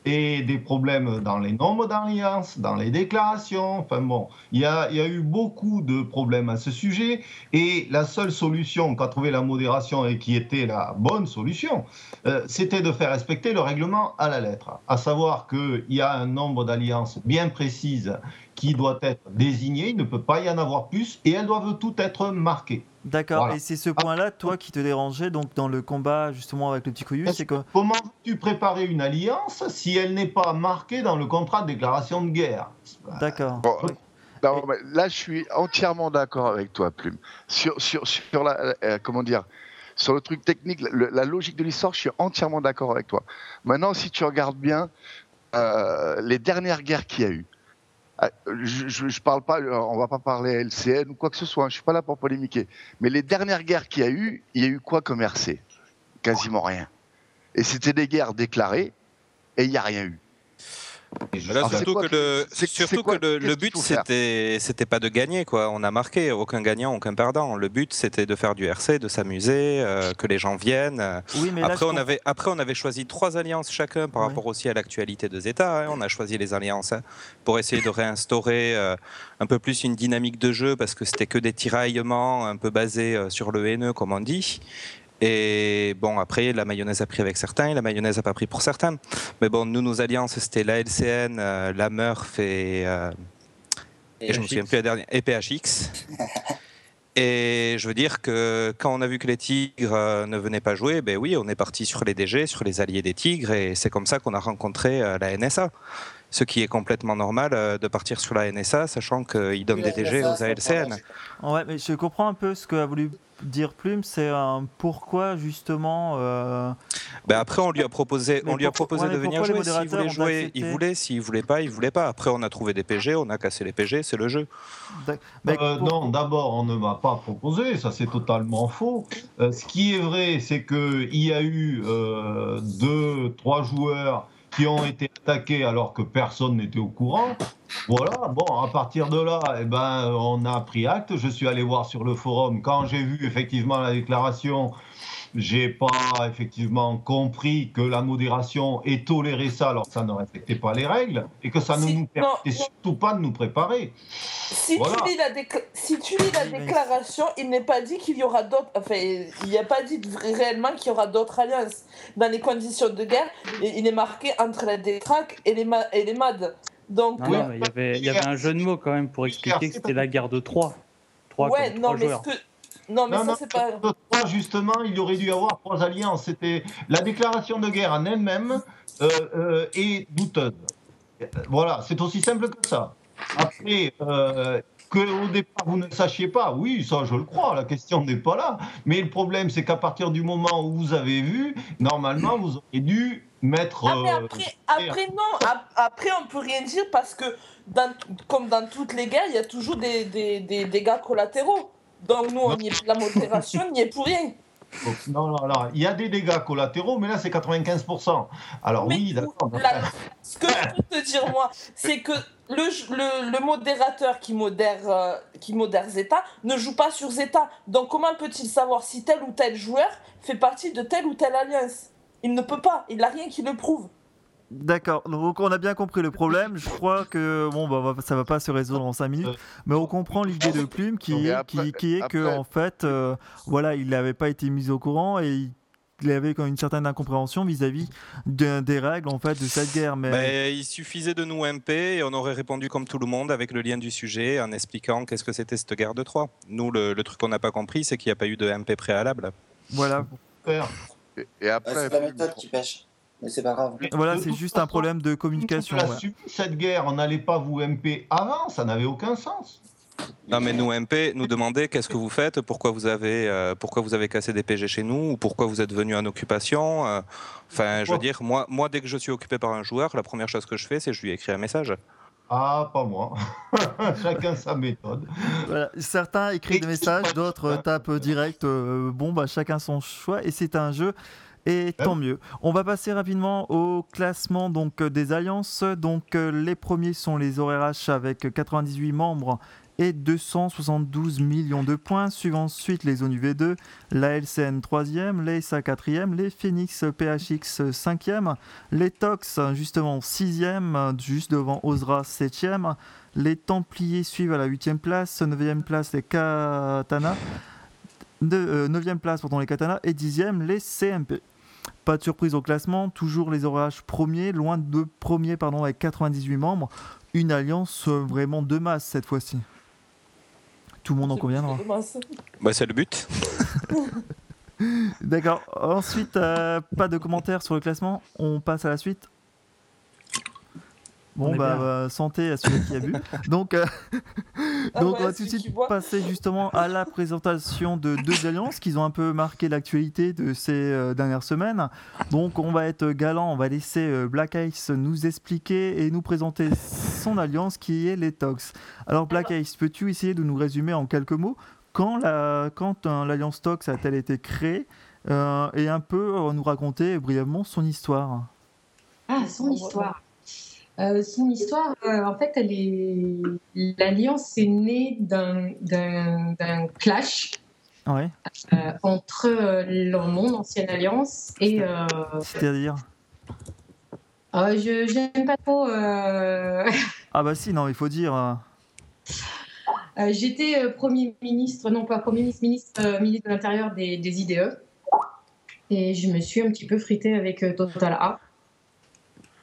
Speaker 6: et des problèmes dans les nombres d'alliances, dans les déclarations. Enfin bon, il y, a, eu beaucoup de problèmes à ce sujet, et la seule solution qu'a trouvé la modération et qui était la bonne solution, euh, c'était de faire respecter le règlement à la lettre, à savoir qu'il y a un nombre d'alliances bien précises qui doit être désigné, il ne peut pas y en avoir plus, et elles doivent toutes être marquées.
Speaker 1: D'accord,
Speaker 6: Voilà.
Speaker 1: et c'est ce point-là, toi, qui te dérangeait donc dans le combat justement avec le petit couillu, c'est que.
Speaker 6: Comment veux-tu préparer une alliance si elle n'est pas marquée dans le contrat de déclaration de guerre?
Speaker 1: D'accord.
Speaker 5: Bon, non, mais là, je suis entièrement d'accord avec toi, Plume. Sur, sur, sur la, euh, comment dire, sur le truc technique, le- la logique de l'histoire, je suis entièrement d'accord avec toi. Maintenant, si tu regardes bien euh, les dernières guerres qu'il y a eu, euh, je, je, je parle pas, euh, on va pas parler LCN ou quoi que ce soit. hein, je suis pas là pour polémiquer. Mais les dernières guerres qu'il y a eu, il y a eu quoi comme Quasiment rien. Et c'était des guerres déclarées, et il n'y a rien eu.
Speaker 2: Là, surtout
Speaker 5: quoi
Speaker 2: que le,
Speaker 5: c'est- c'est
Speaker 2: surtout
Speaker 5: quoi-
Speaker 2: que le,
Speaker 5: qu'est-ce
Speaker 2: le
Speaker 5: qu'il
Speaker 2: but c'était c'était pas de gagner quoi. On a marqué aucun gagnant, aucun perdant. Le but c'était de faire du RC, de s'amuser, euh, que les gens viennent.
Speaker 1: Oui, mais là,
Speaker 2: Après on avait après on avait choisi trois alliances chacun par rapport aussi à l'actualité de Zeta. hein. On a choisi les alliances hein, pour essayer de réinstaurer euh, un peu plus une dynamique de jeu parce que c'était que des tiraillements un peu basés euh, sur le haineux comme on dit. Et bon, après, la mayonnaise a pris avec certains et la mayonnaise n'a pas pris pour certains. Mais bon, nous, nos alliances, c'était la LCN, euh, la Murph et, euh, et je me souviens plus la dernière, et PHX. Et je veux dire que quand on a vu que les Tigres euh, ne venaient pas jouer, ben oui, on est parti sur les DG, sur les alliés des Tigres, et c'est comme ça qu'on a rencontré euh, la NSA. Ce qui est complètement normal euh, de partir sur la NSA, sachant qu'ils donnent des DG aux ALCN.
Speaker 1: Ouais, mais je comprends un peu ce que a voulu dire Plume, c'est un pourquoi justement. euh,
Speaker 2: Ben après, on lui a proposé,
Speaker 1: Mais
Speaker 2: on lui a proposé de venir jouer. S'il voulait jouer, il voulait. S'il voulait pas, il voulait pas. Après, on a trouvé des PG, on a cassé les PG, c'est le jeu.
Speaker 6: Euh,
Speaker 1: pour-
Speaker 6: Non, d'abord, on ne m'a pas proposé, ça c'est totalement faux. Euh, ce qui est vrai, c'est qu'il y a eu euh, deux, trois joueurs qui ont été attaqués alors que personne n'était au courant. Voilà, bon, à partir de là, eh ben, on a pris acte. Je suis allé voir sur le forum. Quand j'ai vu effectivement la déclaration, j'ai pas effectivement compris que la modération ait toléré ça alors que ça ne respectait pas les règles et que ça ne
Speaker 3: Si-
Speaker 6: nous permettait
Speaker 3: non.
Speaker 6: surtout pas de nous préparer.
Speaker 3: Si,
Speaker 6: Voilà.
Speaker 3: tu lis la décla- si tu lis la
Speaker 1: Oui, mais-
Speaker 3: déclaration, il n'est pas dit qu'il y aura d'autres. Enfin, il n'y a pas dit réellement qu'il y aura d'autres alliances. Dans les conditions de guerre, il est marqué entre la détraque et les, ma- et les MAD. Donc,
Speaker 4: Non,
Speaker 6: Oui,
Speaker 4: non, mais il y avait, il y avait un jeu de mots quand même pour expliquer que c'était la guerre de Troie. Trois
Speaker 3: ouais,
Speaker 4: comme
Speaker 3: non, mais
Speaker 4: joueurs.
Speaker 3: ce que. Non, mais
Speaker 6: Non,
Speaker 3: ça,
Speaker 6: non,
Speaker 3: c'est pas.
Speaker 6: Justement, il aurait dû y avoir trois alliances. C'était la déclaration de guerre en elle-même euh, euh, est douteuse. Euh, Voilà, c'est aussi simple que ça. Après, euh, que au départ vous ne sachiez pas, oui, ça je le crois, la question n'est pas là. Mais le problème, c'est qu'à partir du moment où vous avez vu, normalement, vous auriez dû mettre.
Speaker 3: Ah, mais
Speaker 6: euh,
Speaker 3: après, après non, ap- après on peut rien dire parce que, dans, comme dans toutes les guerres, il y a toujours des, des, des dégâts collatéraux. Donc nous, on y est, la modération n'y est pour rien.
Speaker 6: donc, non, non, alors, il y a des dégâts collatéraux, mais là, c'est 95%. Alors,
Speaker 3: Mais
Speaker 6: oui, d'accord.
Speaker 3: ce que je peux te dire, moi, c'est que le, le, le modérateur qui modère, euh, qui modère Zeta ne joue pas sur Zeta. Donc comment peut-il savoir si tel ou tel joueur fait partie de telle ou telle alliance? Il ne peut pas, il n'a rien qui le prouve.
Speaker 1: D'accord, donc on a bien compris le problème. Je crois que bon, bah, va- ça va pas se résoudre en 5 minutes, mais on comprend l'idée de Plume qui est,
Speaker 5: après-
Speaker 1: qui, qui est que en fait, euh, voilà, il n'avait pas été mis au courant et il, avait quand même une certaine incompréhension vis-à-vis de- des règles en fait de cette guerre. Mais
Speaker 2: il suffisait de nous MP et on aurait répondu comme tout le monde avec le lien du sujet en expliquant qu'est-ce que c'était cette guerre de Troie. Nous, le, le truc qu'on n'a pas compris, c'est qu'il n'y a pas eu de MP préalable.
Speaker 1: voilà.
Speaker 5: Et, après,
Speaker 8: c'est la méthode qui pêche. Mais c'est pas grave.
Speaker 1: voilà, c'est juste un problème de communication.
Speaker 6: On a
Speaker 1: ouais.
Speaker 6: subi cette guerre, on n'allait pas vous MP avant, ça n'avait aucun sens.
Speaker 2: Non, mais nous, MP, nous demander qu'est-ce que vous faites, pourquoi vous avez, euh, pourquoi vous avez cassé des PG chez nous, ou pourquoi vous êtes venu en occupation. euh. Enfin, je veux dire, moi, moi, dès que je suis occupé par un joueur, la première chose que je fais, c'est je lui écris un message.
Speaker 6: Ah, pas moi. Chacun sa méthode.
Speaker 1: Voilà, Certains écrivent des messages, d'autres tapent direct. euh, bon, bah chacun son choix et c'est un jeu. Et
Speaker 6: Hein
Speaker 1: tant mieux. On va passer rapidement au classement donc euh, des alliances. Donc euh, les premiers sont les ORH avec 98 membres et 272 millions de points. Suivent ensuite les ONU-V2, la LCN 3e, les SA 4e, les Phoenix PHX 5e, les Tox justement 6e, juste devant Osra 7e. Les Templiers suivent à la 8e place, 9e place les Katana, de, euh, 9e place pardon, les Katana et 10e les CMP. Pas de surprise au classement, toujours les ORH premiers, loin de premiers pardon, avec 98 membres. Une alliance euh, vraiment de masse cette fois-ci. Tout le monde en conviendra.
Speaker 2: Bah, c'est le but.
Speaker 1: D'accord. Ensuite, euh, pas de commentaires sur le classement. On passe à la suite.
Speaker 4: On
Speaker 1: Bon, bah, euh, santé à celui qui a bu. Donc, euh,
Speaker 3: Ah
Speaker 1: donc
Speaker 3: ouais,
Speaker 1: on va tout de suite passer justement à la présentation de deux alliances qui ont un peu marqué l'actualité de ces euh, dernières semaines. Donc, on va être galant, on va laisser euh, Black Ice nous expliquer et nous présenter son alliance qui est les Tox. Alors, Black Ice, peux-tu essayer de nous résumer en quelques mots quand la- quand euh, l'alliance Tox a-t-elle été créée euh, et un peu euh, nous raconter brièvement son histoire?
Speaker 7: Ah, son histoire. Euh, son histoire, euh, en fait, est. L'alliance est née d'un clash
Speaker 1: Ouais,
Speaker 7: euh, entre euh, mon ancienne alliance et.
Speaker 1: c'est-à-dire
Speaker 7: euh, je j'aime pas trop.
Speaker 1: Ah bah si, non, il faut dire.
Speaker 7: J'étais Premier ministre, non pas Premier ministre, ministre, ministre de l'Intérieur des, des IDE. Et je me suis un petit peu fritée avec Total A,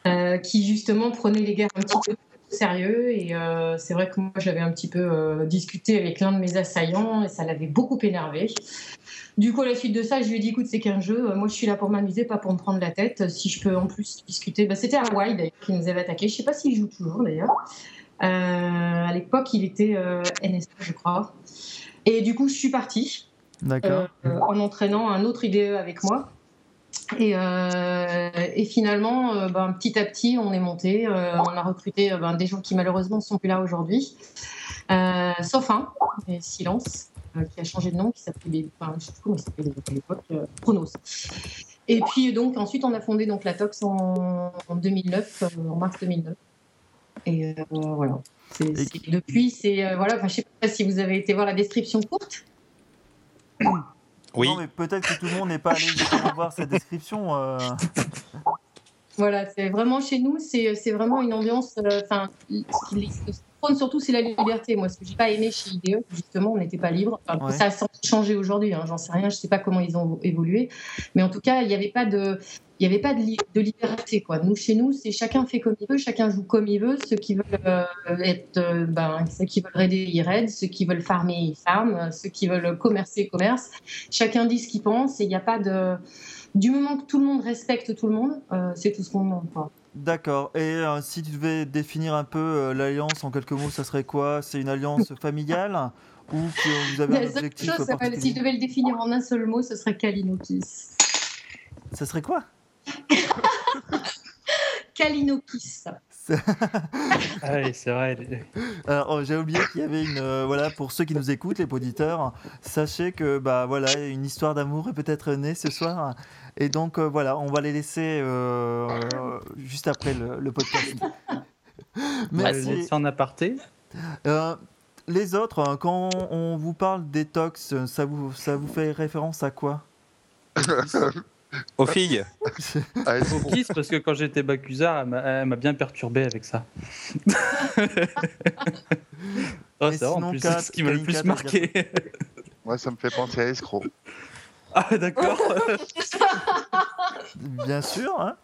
Speaker 7: euh, qui justement prenait les guerres un petit peu au sérieux. Et euh, c'est vrai que moi, j'avais un petit peu euh, discuté avec l'un de mes assaillants et ça l'avait beaucoup énervé. Du coup, à la suite de ça, je lui ai dit écoute, c'est qu'un jeu. Moi, je suis là pour m'amuser, pas pour me prendre la tête. Si je peux en plus discuter. Bah, C'était Hawaii d'ailleurs qui nous avait attaqué. Je sais pas s'il joue toujours d'ailleurs. À l'époque, il était NSA, je crois. Et du coup, je suis partie
Speaker 1: D'accord.
Speaker 7: en entraînant un autre IDE avec moi. Et, euh, et finalement, euh, ben, petit à petit, on est monté. euh, on a recruté ben, des gens qui malheureusement ne sont plus là aujourd'hui. Sauf un, et Silence, qui a changé de nom, qui s'appelait, enfin, je sais plus comment il s'appelait à l'époque, Chronos. Et puis donc ensuite, on a fondé donc la Tox en, en 2009, euh, en mars 2009. Et voilà. C'est- depuis, c'est voilà. Je sais pas si vous avez été voir la description courte.
Speaker 2: Oui.
Speaker 1: Non, mais peut-être que tout le monde n'est pas allé voir cette description. euh.
Speaker 7: Voilà, c'est vraiment chez nous, c'est c'est vraiment une ambiance. euh, Enfin, qui prône surtout, c'est la liberté. Moi, ce que j'ai pas aimé chez IDE, justement, on n'était pas libre. Enfin,
Speaker 1: Ouais.
Speaker 7: Ça a changé aujourd'hui, hein, j'en sais rien, je sais pas comment ils ont évolué. Mais en tout cas, il n'y avait pas de. Il n'y avait pas de, li- de liberté. Quoi. Nous, chez nous, c'est chacun fait comme il veut, chacun joue comme il veut. Ceux qui veulent euh, être, euh, ben, ceux qui veulent raider, ils raident. Ceux qui veulent farmer, ils farment. Ceux qui veulent commercer, commerce. Chacun dit ce qu'il pense et il n'y a pas de. Du moment que tout le monde respecte tout le monde, euh, c'est tout ce qu'on demande. quoi.
Speaker 1: D'accord. Et euh, si tu devais définir un peu euh, l'alliance en quelques mots, ça serait quoi? C'est une alliance familiale ou que vous avez un objectif
Speaker 7: chose, si je devais le définir en un seul mot, ce serait Kalinokis.
Speaker 1: Ça serait quoi?
Speaker 7: Kalinokis.
Speaker 4: Ah oui, c'est vrai.
Speaker 1: Alors, oh, j'ai oublié qu'il y avait une. euh, voilà, pour ceux qui nous écoutent, les auditeurs, sachez que bah voilà, une histoire d'amour est peut-être née ce soir. Et donc euh, voilà, on va les laisser euh, juste après le, le podcast. Merci.
Speaker 4: laisser en aparté.
Speaker 1: Euh, les autres, hein, quand on vous parle détox, ça vous, ça vous fait référence à quoi?
Speaker 2: Aux filles
Speaker 5: Ah, est-ce
Speaker 4: Au
Speaker 5: qu'on-
Speaker 4: kiss, parce que quand j'étais Bacusard, elle m'a- bien perturbé avec ça. Oh, c'est en plus, ce qui m'a le plus marqué.
Speaker 5: Moi, ça me fait penser à escroc.
Speaker 4: ah, d'accord.
Speaker 1: Bien sûr. hein.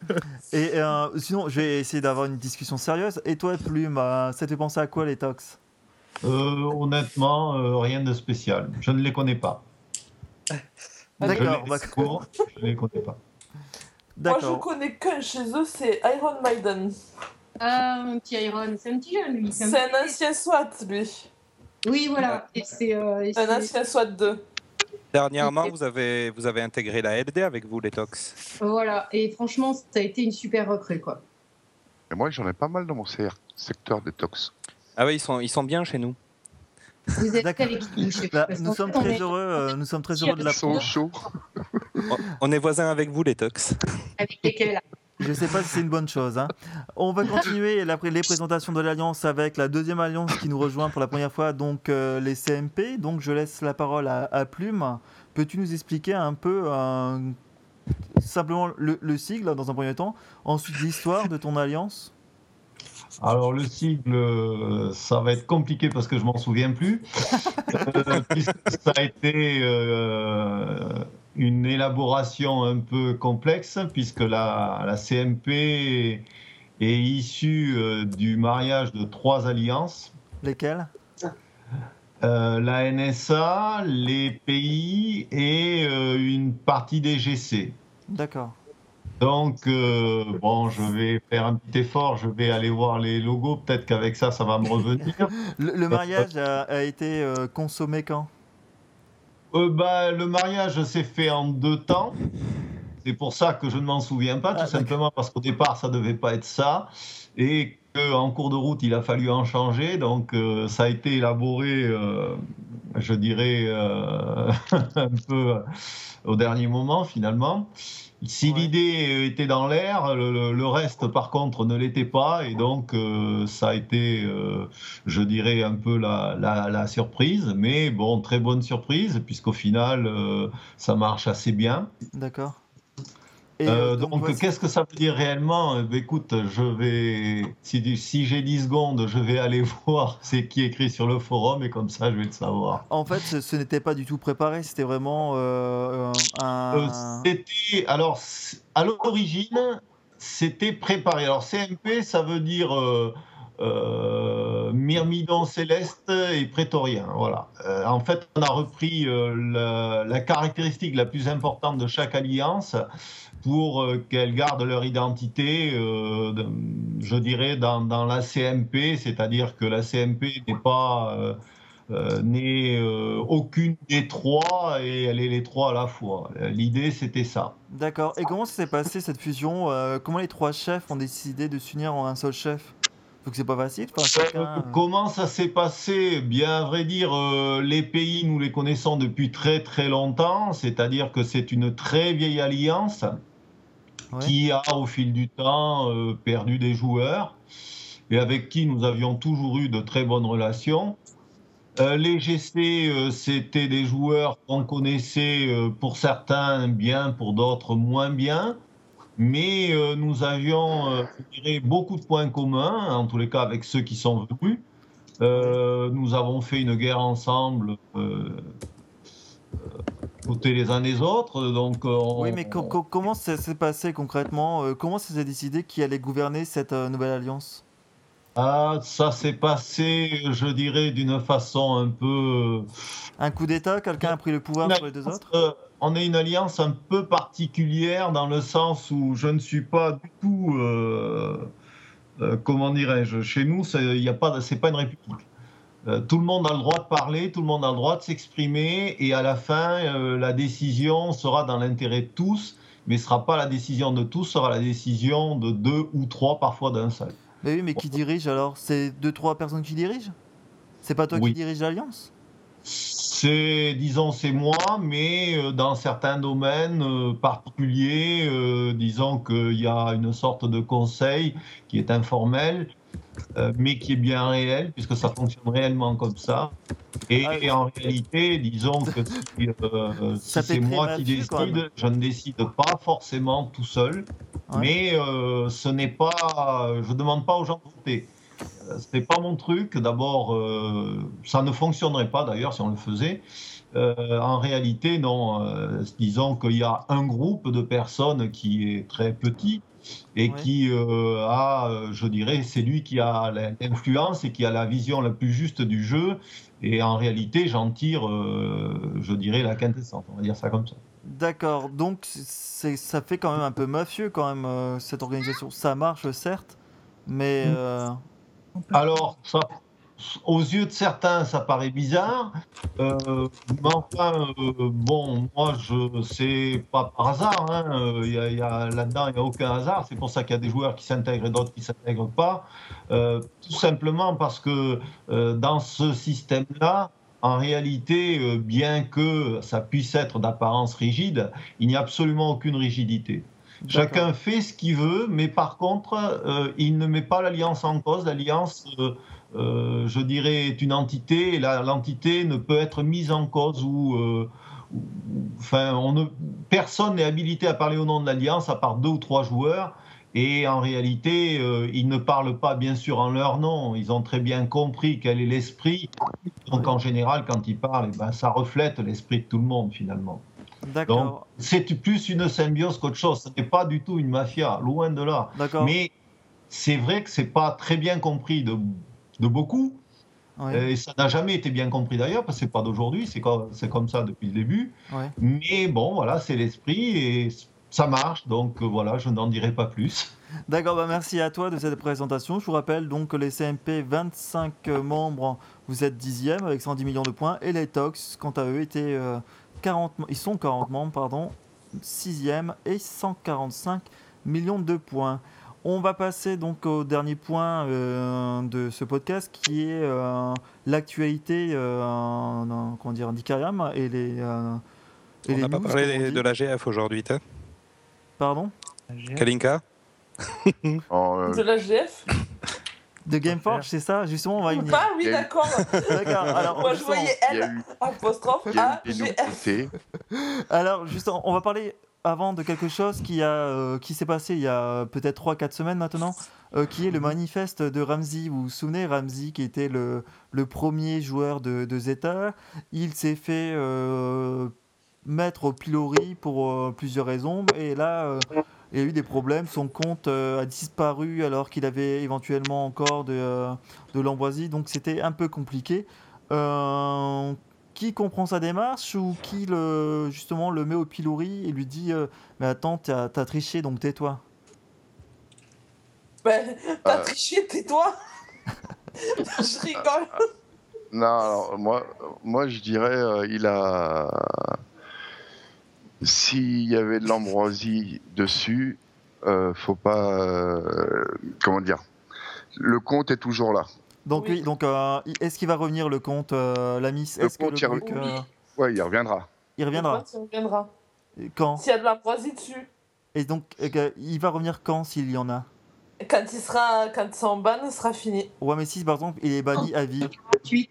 Speaker 1: Et euh, sinon, je vais essayer d'avoir une discussion sérieuse. Et toi, Plume, euh, ça te fait penser à quoi les tox?
Speaker 6: Euh, honnêtement, euh, rien de spécial. Je ne les connais pas.
Speaker 1: D'accord,
Speaker 6: cours, je ne les connais pas.
Speaker 3: Moi, je
Speaker 1: d'accord.
Speaker 3: connais qu'un chez eux, c'est Iron Maiden.
Speaker 7: Ah, mon petit Iron, c'est un petit jeune, lui.
Speaker 3: C'est
Speaker 7: un
Speaker 3: ancien SWAT, lui.
Speaker 7: Oui, voilà. Et c'est. euh, et
Speaker 3: Un ancien SWAT 2.
Speaker 2: Dernièrement, vous avez, vous avez intégré la LD avec vous, les tox.
Speaker 7: Voilà. Et franchement, ça a été une super recrue, quoi.
Speaker 5: Et moi, j'en ai pas mal dans mon secteur détox.
Speaker 2: Ah oui, ils sont, ils sont bien chez nous.
Speaker 7: Vous êtes avec qui
Speaker 1: Bah,
Speaker 7: parce
Speaker 1: nous sommes
Speaker 7: fait,
Speaker 1: très
Speaker 7: est
Speaker 1: heureux. euh, nous sommes très heureux de la
Speaker 5: sont chauds.
Speaker 2: On- On est voisins avec vous, les tox.
Speaker 7: Avec lesquels
Speaker 1: Je ne sais pas si c'est une bonne chose. hein. On va continuer la- les présentations de l'Alliance avec la deuxième Alliance qui nous rejoint pour la première fois, donc euh, les CMP. Donc je laisse la parole à, à Plume. Peux-tu nous expliquer un peu euh, simplement le, le sigle dans un premier temps, ensuite l'histoire de ton Alliance?
Speaker 6: Alors le sigle, euh, ça va être compliqué parce que je m'en souviens plus, Euh, puisque ça a été euh, une élaboration un peu complexe, puisque la, la CMP est issue euh, du mariage de trois alliances.
Speaker 1: Lesquels
Speaker 6: Euh, la NSA, les pays et euh, une partie des GC.
Speaker 1: D'accord.
Speaker 6: Donc, euh, bon, je vais faire un petit effort, je vais aller voir les logos, peut-être qu'avec ça, ça va me revenir.
Speaker 1: Le, le mariage a, a été euh, consommé quand?
Speaker 6: Euh, bah, le mariage s'est fait en deux temps. C'est pour ça que je ne m'en souviens pas, tout
Speaker 1: Ah, d'accord.
Speaker 6: simplement parce qu'au départ, ça devait pas être ça. Et qu'en cours de route, il a fallu en changer. Donc, ça a été élaboré, je dirais, euh, un peu euh, au dernier moment, finalement. Si
Speaker 1: Ouais.
Speaker 6: l'idée était dans l'air, le, le- le reste, par contre, ne l'était pas. Et donc, euh, ça a été, euh, je dirais, un peu la, la- la surprise. Mais bon, très bonne surprise, puisqu'au final, euh, ça marche assez bien.
Speaker 1: D'accord. Et,
Speaker 6: Euh,
Speaker 1: euh,
Speaker 6: donc, qu'est-ce que ça veut dire réellement Eh ben, Écoute, je vais, si, si j'ai 10 secondes, je vais aller voir ce qui est écrit sur le forum et comme ça, je vais le savoir.
Speaker 1: En fait, ce, ce n'était pas du tout préparé, c'était vraiment euh, un.
Speaker 6: Euh, c'était, alors, à l'origine, c'était préparé. Alors, CMP, ça veut dire euh, Myrmidon céleste et prétorien. Voilà. Euh, en fait, on a repris euh, la, caractéristique la plus importante de chaque alliance pour qu'elles gardent leur identité, de- je dirais, dans, dans la CMP, c'est-à-dire que la CMP n'est pas. n'est aucune des trois et elle est les trois à la fois. L'idée, c'était ça.
Speaker 1: D'accord. Et comment s'est passé cette fusion? Comment les trois chefs ont décidé de s'unir en un seul chef? Donc c'est pas facile. Chacun,
Speaker 6: Euh, Comment ça s'est passé Bien à vrai dire, euh, les pays, nous les connaissons depuis très très longtemps, c'est-à-dire que c'est une très vieille alliance
Speaker 1: ouais.
Speaker 6: qui a au fil du temps euh, perdu des joueurs et avec qui nous avions toujours eu de très bonnes relations. Euh, les GC, c'était des joueurs qu'on connaissait pour certains bien, pour d'autres moins bien. Mais euh, nous avions, euh, je dirais, beaucoup de points communs, en tous les cas avec ceux qui sont venus. Euh, nous avons fait une guerre ensemble, euh, côté les uns des autres. Donc, on-
Speaker 1: Oui, mais co- co- comment ça s'est passé concrètement Comment ça s'est décidé qui allait gouverner cette nouvelle alliance?
Speaker 6: Ah, ça s'est passé, je dirais, d'une façon un peu.
Speaker 1: Un coup d'État? Quelqu'un a pris le pouvoir sur les deux autres?
Speaker 6: On est une alliance un peu particulière dans le sens où je ne suis pas du tout. euh, euh, comment dirais-je Chez nous, y a pas, de- c'est pas une république. Euh, tout le monde a le droit de parler, tout le monde a le droit de s'exprimer, et à la fin, la décision sera dans l'intérêt de tous, mais ce sera pas la décision de tous, sera la décision de deux ou trois, parfois d'un seul.
Speaker 1: Mais oui, mais qui dirige alors? C'est deux, trois personnes qui dirigent? C'est pas toi
Speaker 6: Oui.
Speaker 1: qui dirige l'alliance?
Speaker 6: C'est, disons, c'est moi, mais euh, dans certains domaines euh, particuliers, euh, disons qu'il y a une sorte de conseil qui est informel, euh, mais qui est bien réel, puisque ça fonctionne réellement comme ça. Et,
Speaker 1: Ah,
Speaker 6: et en réalité, disons que si, euh, c'est moi qui décide, je ne décide pas forcément tout seul,
Speaker 1: Ouais.
Speaker 6: mais ce n'est pas, je ne demande pas aux gens de voter. Euh, Ce n'est pas mon truc. D'abord, euh, ça ne fonctionnerait pas d'ailleurs si on le faisait. Euh, en réalité, non. Euh, disons qu'il y a un groupe de personnes qui est très petit et
Speaker 1: Ouais.
Speaker 6: qui a, je dirais, c'est lui qui a l'influence et qui a la vision la plus juste du jeu. Et en réalité, j'en tire, je dirais, la quintessence. On va dire ça comme ça.
Speaker 1: D'accord, donc c'est, ça fait quand même un peu mafieux quand même cette organisation. Ça marche certes, mais
Speaker 6: Mm. Alors, ça, aux yeux de certains, ça paraît bizarre. Euh, mais enfin, euh, bon, moi, je c'est pas par hasard. hein. Y a- Là-dedans, il n'y a aucun hasard. C'est pour ça qu'il y a des joueurs qui s'intègrent et d'autres qui ne s'intègrent pas. Euh, tout simplement parce que dans ce système-là, en réalité, bien que ça puisse être d'apparence rigide, il n'y a absolument aucune rigidité. Chacun fait ce qu'il veut, mais par contre, euh, il ne met pas l'alliance en cause. L'alliance, euh, euh, je dirais, est une entité, et l'entité ne peut être mise en cause ou, ou- enfin, on ne, personne n'est habilité à parler au nom de l'alliance à part deux ou trois joueurs. Et en réalité, euh, ils ne parlent pas bien sûr en leur nom. Ils ont très bien compris quel est l'esprit. Donc en général, quand ils parlent, eh ben, ça reflète l'esprit de tout le monde finalement. Donc, c'est plus une symbiose qu'autre chose. Ce n'est pas du tout une mafia, loin de là. Mais c'est vrai que c'est pas très bien compris de, de beaucoup.
Speaker 1: ouais,
Speaker 6: Et ça n'a jamais été bien compris d'ailleurs, parce que c'est pas d'aujourd'hui, c'est comme, ça depuis le début.
Speaker 1: ouais.
Speaker 6: Mais bon, voilà, c'est l'esprit et ça marche. Donc euh, voilà, je n'en dirai pas plus.
Speaker 1: D'accord, bah merci à toi de cette présentation. Je vous rappelle donc que les CMP, 25 membres, vous êtes dixième avec 110 millions de points. Et les TOX, quant à eux, étaient, euh, 40, ils sont 40 membres, pardon, sixième et 145 millions de points. On va passer donc au dernier point euh, de ce podcast qui est euh, l'actualité euh, en- comment dire, d'Icariam et les, euh, et
Speaker 2: On n'a pas parlé de la GF aujourd'hui,
Speaker 1: Pardon?
Speaker 2: Kalinka?
Speaker 5: Oh, euh,
Speaker 3: De la GF
Speaker 1: De Gameforge, c'est ça Justement, on va y venir.
Speaker 3: Ah oui, d'accord.
Speaker 1: D'accord, alors,
Speaker 3: Moi, je voyais L, apostrophe
Speaker 5: a
Speaker 3: G, F.
Speaker 1: Alors, justement, on va parler avant de quelque chose qui, a, euh, qui s'est passé il y a peut-être 3-4 semaines maintenant, euh, qui est le manifeste de Ramsey. Vous vous souvenez, Ramsey, qui était le, le premier joueur de, de Zeta, il s'est fait euh, mettre au pilori pour euh, plusieurs raisons, et là, euh, il y a eu des problèmes. Son compte euh, a disparu alors qu'il avait éventuellement encore de, euh, de l'ambroisie, donc c'était un peu compliqué. Euh, qui comprend sa démarche ou qui le, justement le met au pilori et lui dit euh, Mais attends, t'as as triché donc tais-toi
Speaker 3: Ben, t'as
Speaker 5: Euh.
Speaker 3: triché, tais-toi. je rigole.
Speaker 5: Non, alors moi, moi je dirais, euh, il a. S'il y avait de l'ambroisie dessus, euh, faut pas. euh, comment dire Le compte est toujours là.
Speaker 1: Donc,
Speaker 3: Oui.
Speaker 1: oui, donc euh, est-ce qu'il va revenir le compte, euh, la Miss?
Speaker 5: Le
Speaker 1: Est-ce que
Speaker 5: compte,
Speaker 1: le
Speaker 5: il
Speaker 1: truc,
Speaker 3: revient.
Speaker 1: euh,
Speaker 5: Ouais, il reviendra.
Speaker 1: il reviendra
Speaker 3: Il reviendra.
Speaker 1: Et Quand?
Speaker 3: S'il y a de l'ambroisie dessus.
Speaker 1: Et donc, que- il va revenir quand s'il y en a?
Speaker 3: Quand il sera, quand son ban sera fini.
Speaker 1: Ouais, mais si par exemple il est banni à vie,
Speaker 7: Suite.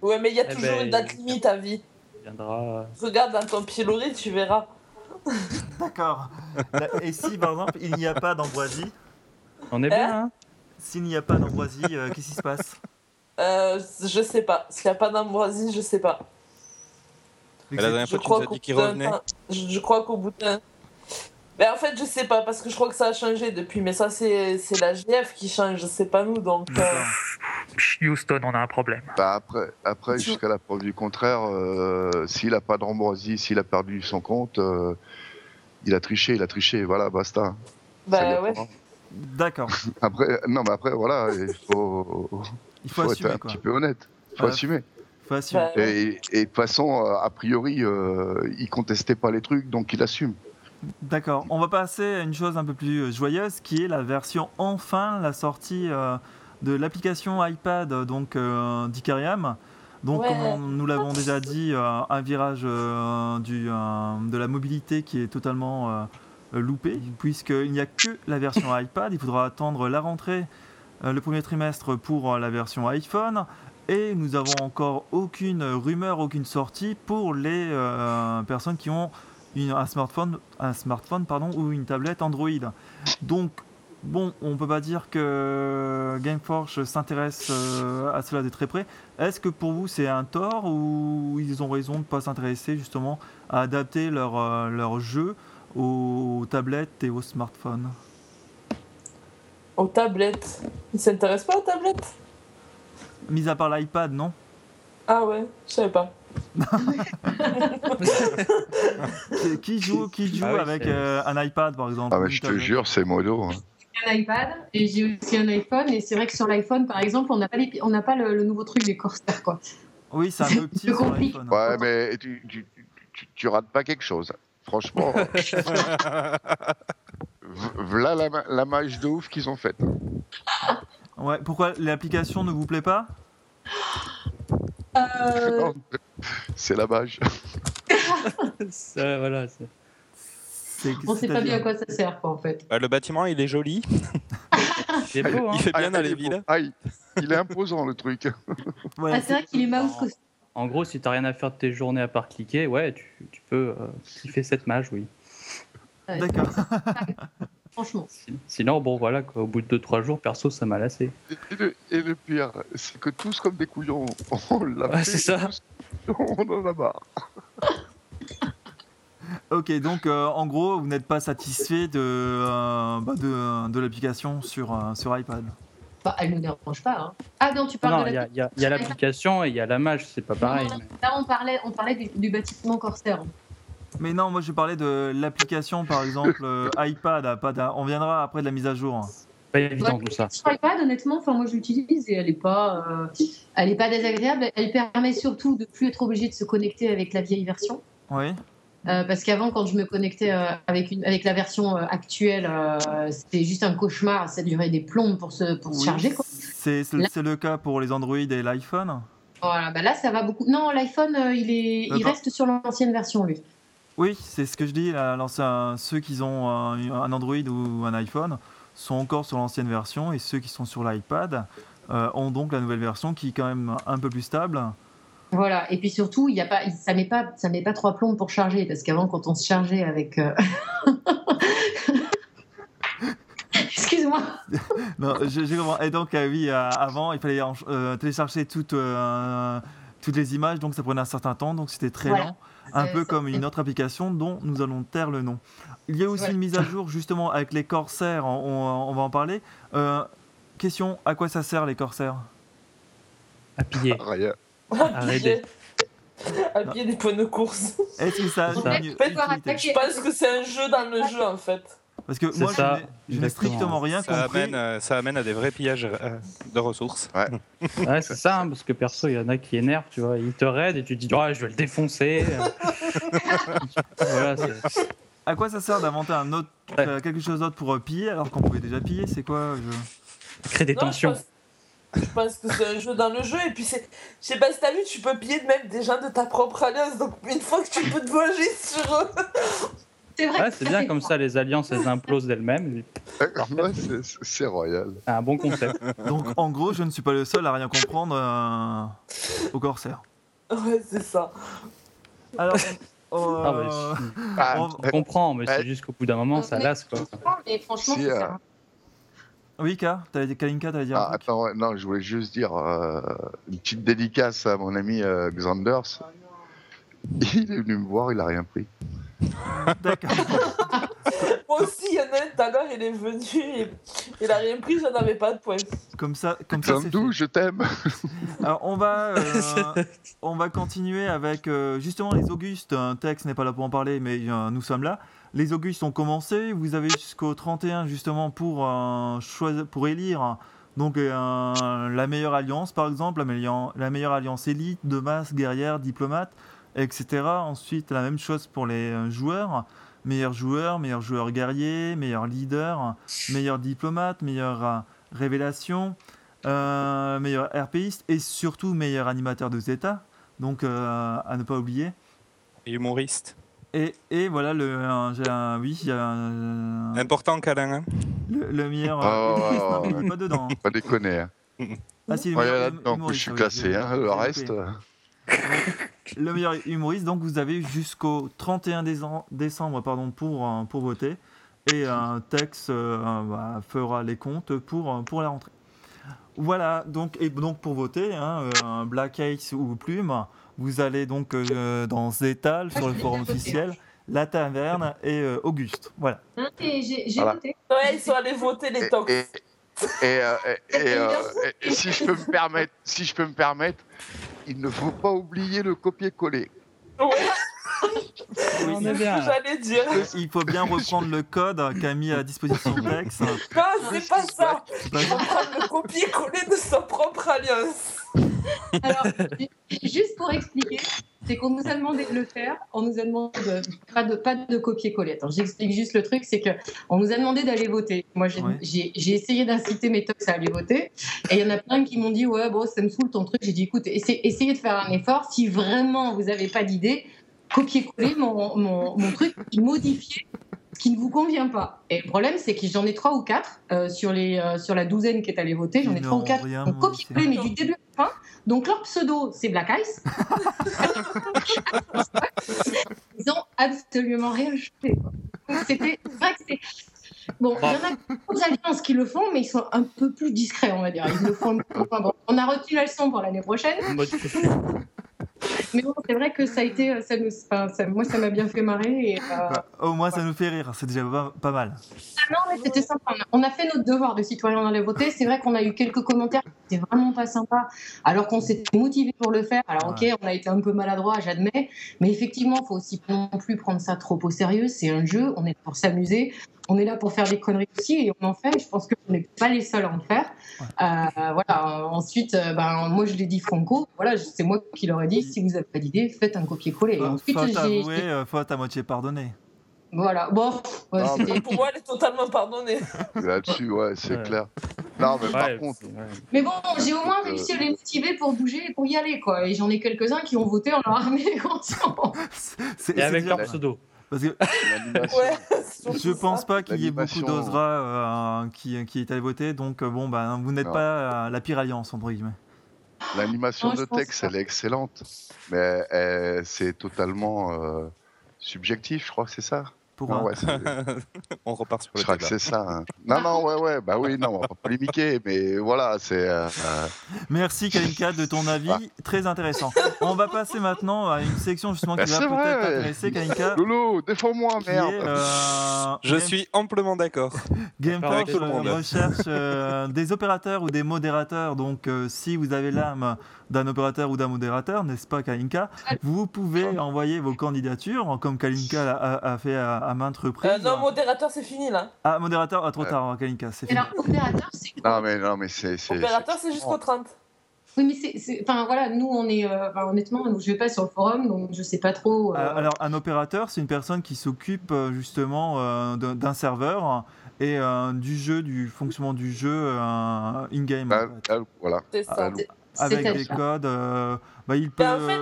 Speaker 3: Ouais, mais il y a
Speaker 4: Eh
Speaker 3: toujours
Speaker 4: ben,
Speaker 3: une date limite à vie.
Speaker 4: Viendra.
Speaker 3: Regarde dans ton pilori, tu verras.
Speaker 1: D'accord. Là, Et si par exemple il n'y a pas d'ambroisie,
Speaker 4: On est bien, hein
Speaker 1: s'il n'y a pas d'ambroisie, euh, qu'est-ce qui se passe
Speaker 3: Euh, je sais pas. S'il n'y a pas d'ambroisie, je sais pas.
Speaker 2: Mais la dernière
Speaker 3: Je
Speaker 2: fois, tu nous as dit qu'il revenait.
Speaker 3: Je, je crois qu'au bout d'un. Mais en fait, je sais pas, parce que je crois que ça a changé depuis. Mais ça, c'est c'est la GF qui change, c'est pas nous. Donc, euh.
Speaker 4: Houston, on a un problème.
Speaker 5: Bah après, après
Speaker 3: Tu-
Speaker 5: jusqu'à la preuve du contraire, euh, s'il a pas d'ambroisie, s'il a perdu son compte, euh, il a triché, il a triché, voilà, basta.
Speaker 3: Bah ouais.
Speaker 5: pas.
Speaker 1: D'accord.
Speaker 5: Après, non, mais après, voilà, il faut,
Speaker 1: Il faut,
Speaker 5: faut être
Speaker 1: assumer
Speaker 5: un
Speaker 1: quoi.
Speaker 5: petit peu honnête. Il faut
Speaker 1: Ouais.
Speaker 5: assumer.
Speaker 1: Faut assumer.
Speaker 3: Bah.
Speaker 5: Et, et de toute façon, a priori, euh, il contestait pas les trucs, donc il assume.
Speaker 1: D'accord. On va passer à une chose un peu plus euh, joyeuse qui est la version enfin, la sortie euh, de l'application iPad euh, donc euh, d'Icariam. Donc
Speaker 3: Ouais.
Speaker 1: comme nous l'avons déjà dit, euh, un virage du, de la mobilité qui est totalement loupé puisqu'il n'y a que la version iPad. Il faudra attendre la rentrée le premier trimestre pour la version iPhone. Et nous avons encore aucune rumeur, aucune sortie pour les personnes qui ont une- un smartphone, un smartphone pardon, ou une tablette Android. Donc, bon, on peut pas dire que Gameforge s'intéresse euh, à cela de très près. Est-ce que pour vous c'est un tort ou ils ont raison de ne pas s'intéresser justement à adapter leur, euh, leur jeu aux tablettes et aux smartphones?
Speaker 3: Aux tablettes. Ils s'intéressent pas aux tablettes?
Speaker 1: Mis à part l'iPad, non?
Speaker 3: Ah ouais, je savais pas.
Speaker 1: Qui- joue, qui joue
Speaker 4: Ah oui,
Speaker 1: avec euh, un iPad par exemple?
Speaker 5: Ah,
Speaker 1: une
Speaker 5: je te jure, c'est modo. hein.
Speaker 7: un iPad et j'ai aussi un iPhone et c'est vrai que sur l'iPhone par exemple on n'a pas, les- on n'a pas le, le nouveau truc des Corsair quoi.
Speaker 1: Oui, c'est un peu petit sur
Speaker 7: compliqué.
Speaker 1: l'iPhone.
Speaker 5: Ouais, mais tu, tu, tu, tu rates pas quelque chose. Franchement, voilà la, la mage de ouf qu'ils ont faite.
Speaker 1: Ouais, pourquoi l'application ne vous plaît pas?
Speaker 7: Euh,
Speaker 5: C'est la mage.
Speaker 4: Ça, voilà,
Speaker 7: on sait pas bien à quoi ça sert quoi en fait.
Speaker 2: Bah, le bâtiment, il est joli.
Speaker 4: beau, hein
Speaker 2: Il fait bien
Speaker 5: Ah,
Speaker 2: dans
Speaker 5: il
Speaker 2: les villes.
Speaker 5: Ah, il, est imposant le truc.
Speaker 1: Ouais,
Speaker 7: Ah, c'est vrai qu'il est mouse costume.
Speaker 4: En gros, si t'as rien à faire de tes journées à part cliquer, ouais, tu, tu peux euh, kiffer cette mage, oui.
Speaker 7: Ouais,
Speaker 1: D'accord.
Speaker 7: Franchement.
Speaker 4: Sinon, bon, voilà, quoi, au bout de 2-3 jours, perso, ça m'a lassé.
Speaker 5: Et le, et le pire, c'est que tous comme des couillons, on l'a
Speaker 4: Ouais,
Speaker 5: fait.
Speaker 4: c'est ça.
Speaker 5: tous, on en a marre.
Speaker 1: Ok, donc euh, en gros, vous n'êtes pas satisfait de, euh, bah, de, de l'application sur, euh, sur iPad.
Speaker 7: Bah, elle ne nous dérange pas. hein. Ah non, tu parles
Speaker 4: Non,
Speaker 7: de
Speaker 4: il y
Speaker 7: la.
Speaker 4: a, il y a- l'application et il y a la mage, c'est pas pareil.
Speaker 7: Non,
Speaker 4: mais-
Speaker 7: Là on parlait, on parlait du, du bâtiment Corsair.
Speaker 1: Mais non, moi je parlais de l'application par exemple euh, iPad. d'un- on viendra après de la mise à jour.
Speaker 4: Pas évident
Speaker 7: Ouais,
Speaker 4: tout ça.
Speaker 7: Sur iPad, honnêtement, enfin moi je l'utilise et elle est pas, euh, elle est pas désagréable. Elle permet surtout de plus être obligé de se connecter avec la vieille version.
Speaker 1: Oui.
Speaker 7: Euh, parce qu'avant, quand je me connectais euh, avec, une, avec la version euh, actuelle, euh, c'était juste un cauchemar. Ça durait des plombes pour se, pour se
Speaker 1: Oui,
Speaker 7: charger. Quoi.
Speaker 1: C'est le cas pour les Android et l'iPhone?
Speaker 7: Voilà, bah là, ça va beaucoup. Non, l'iPhone, euh, il, est, il reste sur l'ancienne version, lui.
Speaker 1: Oui, c'est ce que je dis. ceux qui ont un, un Android ou un iPhone sont encore sur l'ancienne version et ceux qui sont sur l'iPad euh, ont donc la nouvelle version qui est quand même un peu plus stable.
Speaker 7: Voilà. Et puis surtout, il y a pas, ça met pas, ça met pas trois plombes pour charger, parce qu'avant, quand on se chargeait avec. euh, Excuse-moi.
Speaker 1: Non, je comprends. Et donc, euh, oui, avant, il fallait télécharger toutes, toutes les images, donc ça prenait un certain temps, donc c'était très
Speaker 7: Voilà.
Speaker 1: lent. Un peu comme une autre application dont nous allons taire le nom. Il y a aussi
Speaker 7: Ouais.
Speaker 1: une mise à jour justement avec les corsaires, on, va en parler. Euh, question, à quoi ça sert les corsaires?
Speaker 4: À piller.
Speaker 5: Rien.
Speaker 4: Arrêtez.
Speaker 3: À pied des points de course.
Speaker 1: Est-ce que ça a
Speaker 7: En fait,
Speaker 3: Je pense que c'est un jeu dans le jeu en fait.
Speaker 1: Parce que moi, je
Speaker 4: ça,
Speaker 1: n'ai- je n'ai strictement rien
Speaker 2: Ça
Speaker 1: compris.
Speaker 2: amène, euh, ça amène à des vrais pillages euh, de ressources.
Speaker 4: Ouais, c'est ça, hein, parce que perso, il y en a qui énervent, tu vois. Ils te raident et tu te dis, oh, je vais le défoncer. voilà,
Speaker 1: À quoi ça sert d'inventer un autre,
Speaker 4: Ouais.
Speaker 1: euh, quelque chose d'autre pour euh, piller alors qu'on pouvait déjà piller C'est quoi je...
Speaker 4: crée des
Speaker 3: Non, je
Speaker 4: tensions.
Speaker 3: pense- Je pense que c'est un jeu dans le jeu et puis c'est. Je sais pas si t'as vu, tu peux piller même des gens de ta propre alliance donc une fois que tu peux te venger sur eux.
Speaker 7: C'est vrai.
Speaker 4: Ouais, c'est bien comme ça, les alliances, elles implosent d'elles-mêmes.
Speaker 5: Ouais, c'est- royal.
Speaker 4: C'est un bon concept.
Speaker 1: Donc en gros, je ne suis pas le seul à rien comprendre euh, au corsaire.
Speaker 3: Ouais, c'est ça.
Speaker 1: Alors, Oh,
Speaker 4: Ah, bah, si.
Speaker 5: Ah,
Speaker 1: on-
Speaker 4: Je comprends, mais c'est juste qu'au bout d'un moment, ça lasse, quoi.
Speaker 7: Mais franchement,
Speaker 5: Si, euh,
Speaker 1: Oui, K, Kalinka, t'allais dire
Speaker 5: Ah, attends, ouais, non, je voulais juste dire euh, une petite dédicace à mon ami euh, Xanders. Il est venu me voir, il a rien pris.
Speaker 1: D'accord.
Speaker 3: Moi aussi, il y en a un tout à l'heure, il est venu et il a rien pris, j'en avais pas de points.
Speaker 1: Comme ça, comme ça.
Speaker 5: Xandou, je t'aime.
Speaker 1: Alors, on va, euh, on va continuer avec euh, justement les Augustes. Un texte n'est pas là pour en parler, mais euh, nous sommes là. Les Augustes ont commencé. Vous avez jusqu'au 31 justement pour, euh, choisir, pour élire donc, euh, la meilleure alliance, par exemple, la meilleure, la meilleure alliance élite, de masse, guerrière, diplomate, etc. Ensuite, la même chose pour les euh, joueurs. Meilleur joueur, meilleur joueur guerrier, meilleur leader, meilleur diplomate, meilleure euh, révélation, euh, meilleur RPiste et surtout meilleur animateur de Zeta. Donc euh, à ne pas oublier.
Speaker 2: Et humoriste.
Speaker 1: Et, et voilà, le, un- j'ai un- oui, il y a un-
Speaker 2: Important, câlin. hein.
Speaker 1: le, le meilleur.
Speaker 5: Oh,
Speaker 1: euh, humoriste, non,
Speaker 5: ouais.
Speaker 1: il n'est pas dedans. hein.
Speaker 5: Pas déconner. Hein.
Speaker 1: Ah, si, le
Speaker 5: Ouais,
Speaker 1: meilleur
Speaker 5: là-dedans que je suis
Speaker 1: oui,
Speaker 5: classé. Hein.
Speaker 1: j'ai
Speaker 5: Le
Speaker 1: loupé.
Speaker 5: reste.
Speaker 1: Le meilleur humoriste, donc vous avez jusqu'au 31 décem- décembre pardon, pour, euh, pour voter. Et un texte euh, bah, fera les comptes pour, euh, pour la rentrée. Voilà, donc, et donc pour voter, hein, euh, un Black Ace ou Plume, vous allez donc euh, dans Zetal, sur le forum officiel, La Taverne et euh, Auguste. Voilà.
Speaker 7: Et J'ai
Speaker 5: Voilà.
Speaker 7: voté.
Speaker 3: Ouais, ils sont allés voter les tox.
Speaker 5: et, et, et- et, et- et si je peux me permettre, si je peux me permettre, il ne faut pas oublier le copier-coller.
Speaker 3: Ouais, que j'allais dire.
Speaker 1: Il faut bien reprendre le code qu'a mis à disposition Tex.
Speaker 3: Non, c'est pas ça. Il faut prendre le copier-coller de sa propre alliance.
Speaker 7: Alors, juste pour expliquer, c'est qu'on nous a demandé de le faire, on nous a demandé de, pas de, pas de copier-coller. Attends, j'explique juste le truc, c'est que on nous a demandé d'aller voter. Moi, j'ai
Speaker 1: Ouais.
Speaker 7: essayé d'inciter mes tox à aller voter, et il y en a plein qui m'ont dit ouais bon ça me saoule ton truc. J'ai dit écoute, essa- essayez de faire un effort. Si vraiment vous n'avez pas d'idée, copier-coller mon, mon, mon truc, modifier qui ne vous convient pas. Et le problème, c'est que j'en ai trois ou quatre euh, sur, les, euh, sur la douzaine qui est allée voter. J'en ai trois ou
Speaker 1: n'ont
Speaker 7: quatre qui ont copié-collé, mais du début à la fin. Donc leur pseudo, c'est Black Ice. Ils ont absolument rien. Donc, C'était vrai que c'est. Bon, il y en a d'autres alliances qui le font, mais ils sont un peu plus discrets, on va dire. Ils le font moins. Bon, on a retenu la leçon pour l'année prochaine. Mais bon, c'est vrai que ça a été. Ça nous, enfin, ça- moi, ça m'a bien fait marrer. Et, euh,
Speaker 1: Bah, au moins, ça nous fait rire. C'est déjà pas, pas mal.
Speaker 7: non, mais c'était sympa. On a fait notre devoir de citoyen dans les voter. C'est vrai qu'on a eu quelques commentaires qui étaient vraiment pas sympas, alors qu'on s'était motivé pour le faire. Alors, ok, on a été un peu maladroit, j'admets. Mais effectivement, il faut aussi pas non plus prendre ça trop au sérieux. C'est un jeu, on est là pour s'amuser. On est là pour faire des conneries aussi et on en fait. Je pense qu'on n'est pas les seuls à en faire. Euh, voilà. Ensuite, euh, ben, moi, je l'ai dit franco. Voilà, c'est moi qui leur ai dit si vous n'avez pas d'idée, faites un copier-coller. Et
Speaker 1: Fa-
Speaker 7: ensuite,
Speaker 1: Faute avouée, euh, faute à moitié pardonnée.
Speaker 7: Voilà. Bon, ouais,
Speaker 3: Pour moi, elle est totalement pardonnée.
Speaker 5: Là-dessus, ouais, c'est
Speaker 4: Ouais.
Speaker 5: clair. Non, mais par contre.
Speaker 7: Mais bon, j'ai au moins
Speaker 5: Euh,
Speaker 7: réussi à les motiver pour bouger et pour y aller, quoi. Et j'en ai quelques-uns qui ont voté en leur armée
Speaker 1: c'est
Speaker 4: Et avec leur pseudo.
Speaker 1: Parce que
Speaker 5: l'animation.
Speaker 3: Ouais,
Speaker 1: je pense
Speaker 3: ça.
Speaker 1: pas qu'il y ait beaucoup d'Ozra euh, qui, qui est allé voter. Donc, euh, bon, bah, vous n'êtes pas euh, la pire alliance, entre guillemets.
Speaker 5: L'animation de texte, elle est excellente. Mais euh, c'est totalement euh, subjectif, je crois que c'est ça.
Speaker 1: Pour
Speaker 5: Non,
Speaker 1: un-
Speaker 5: ouais, c'est-
Speaker 2: On repart sur
Speaker 5: je
Speaker 2: le
Speaker 5: crois que c'est ça. hein. Non, non, ouais, ouais, bah oui, non, on va pas polémiquer, mais voilà, c'est. euh, euh,
Speaker 1: Merci Kalinka de ton avis,
Speaker 5: Ah.
Speaker 1: très intéressant. On va passer maintenant à une section justement qui
Speaker 5: Bah,
Speaker 1: va
Speaker 5: c'est
Speaker 1: peut-être
Speaker 5: vrai.
Speaker 1: t'intéresser Kalinka.
Speaker 5: Lolo, défends-moi,
Speaker 1: Qui est,
Speaker 5: merde.
Speaker 1: euh,
Speaker 2: Je
Speaker 1: Game-
Speaker 2: suis amplement d'accord. Le
Speaker 1: euh, recherche euh, des opérateurs ou des modérateurs. Donc, euh, si vous avez l'âme d'un opérateur ou d'un modérateur, n'est-ce pas, Kalinka? Vous pouvez envoyer vos candidatures, comme Kalinka l'a- a, a fait à, à maintes reprises.
Speaker 3: Euh, non, modérateur, c'est fini là.
Speaker 1: Ah, modérateur, ah, trop tard, Kalinka, c'est
Speaker 7: Et
Speaker 1: fini.
Speaker 7: alors, opérateur, c'est
Speaker 5: Non, mais, non, mais c'est. c'est-
Speaker 3: Opérateur, c'est jusqu'au 30.
Speaker 7: Oui, mais c'est. Enfin, voilà, nous, on est. euh, honnêtement, je vais pas sur le forum, donc je sais pas trop. euh,
Speaker 1: Euh, Alors, un opérateur, c'est une personne qui s'occupe justement euh, d'un serveur et euh, du jeu, du fonctionnement du jeu euh, in-game.
Speaker 5: Ah,
Speaker 1: en fait.
Speaker 5: ah, voilà.
Speaker 3: C'est ça.
Speaker 1: Avec des codes, euh, bah, il peut.
Speaker 3: en fait,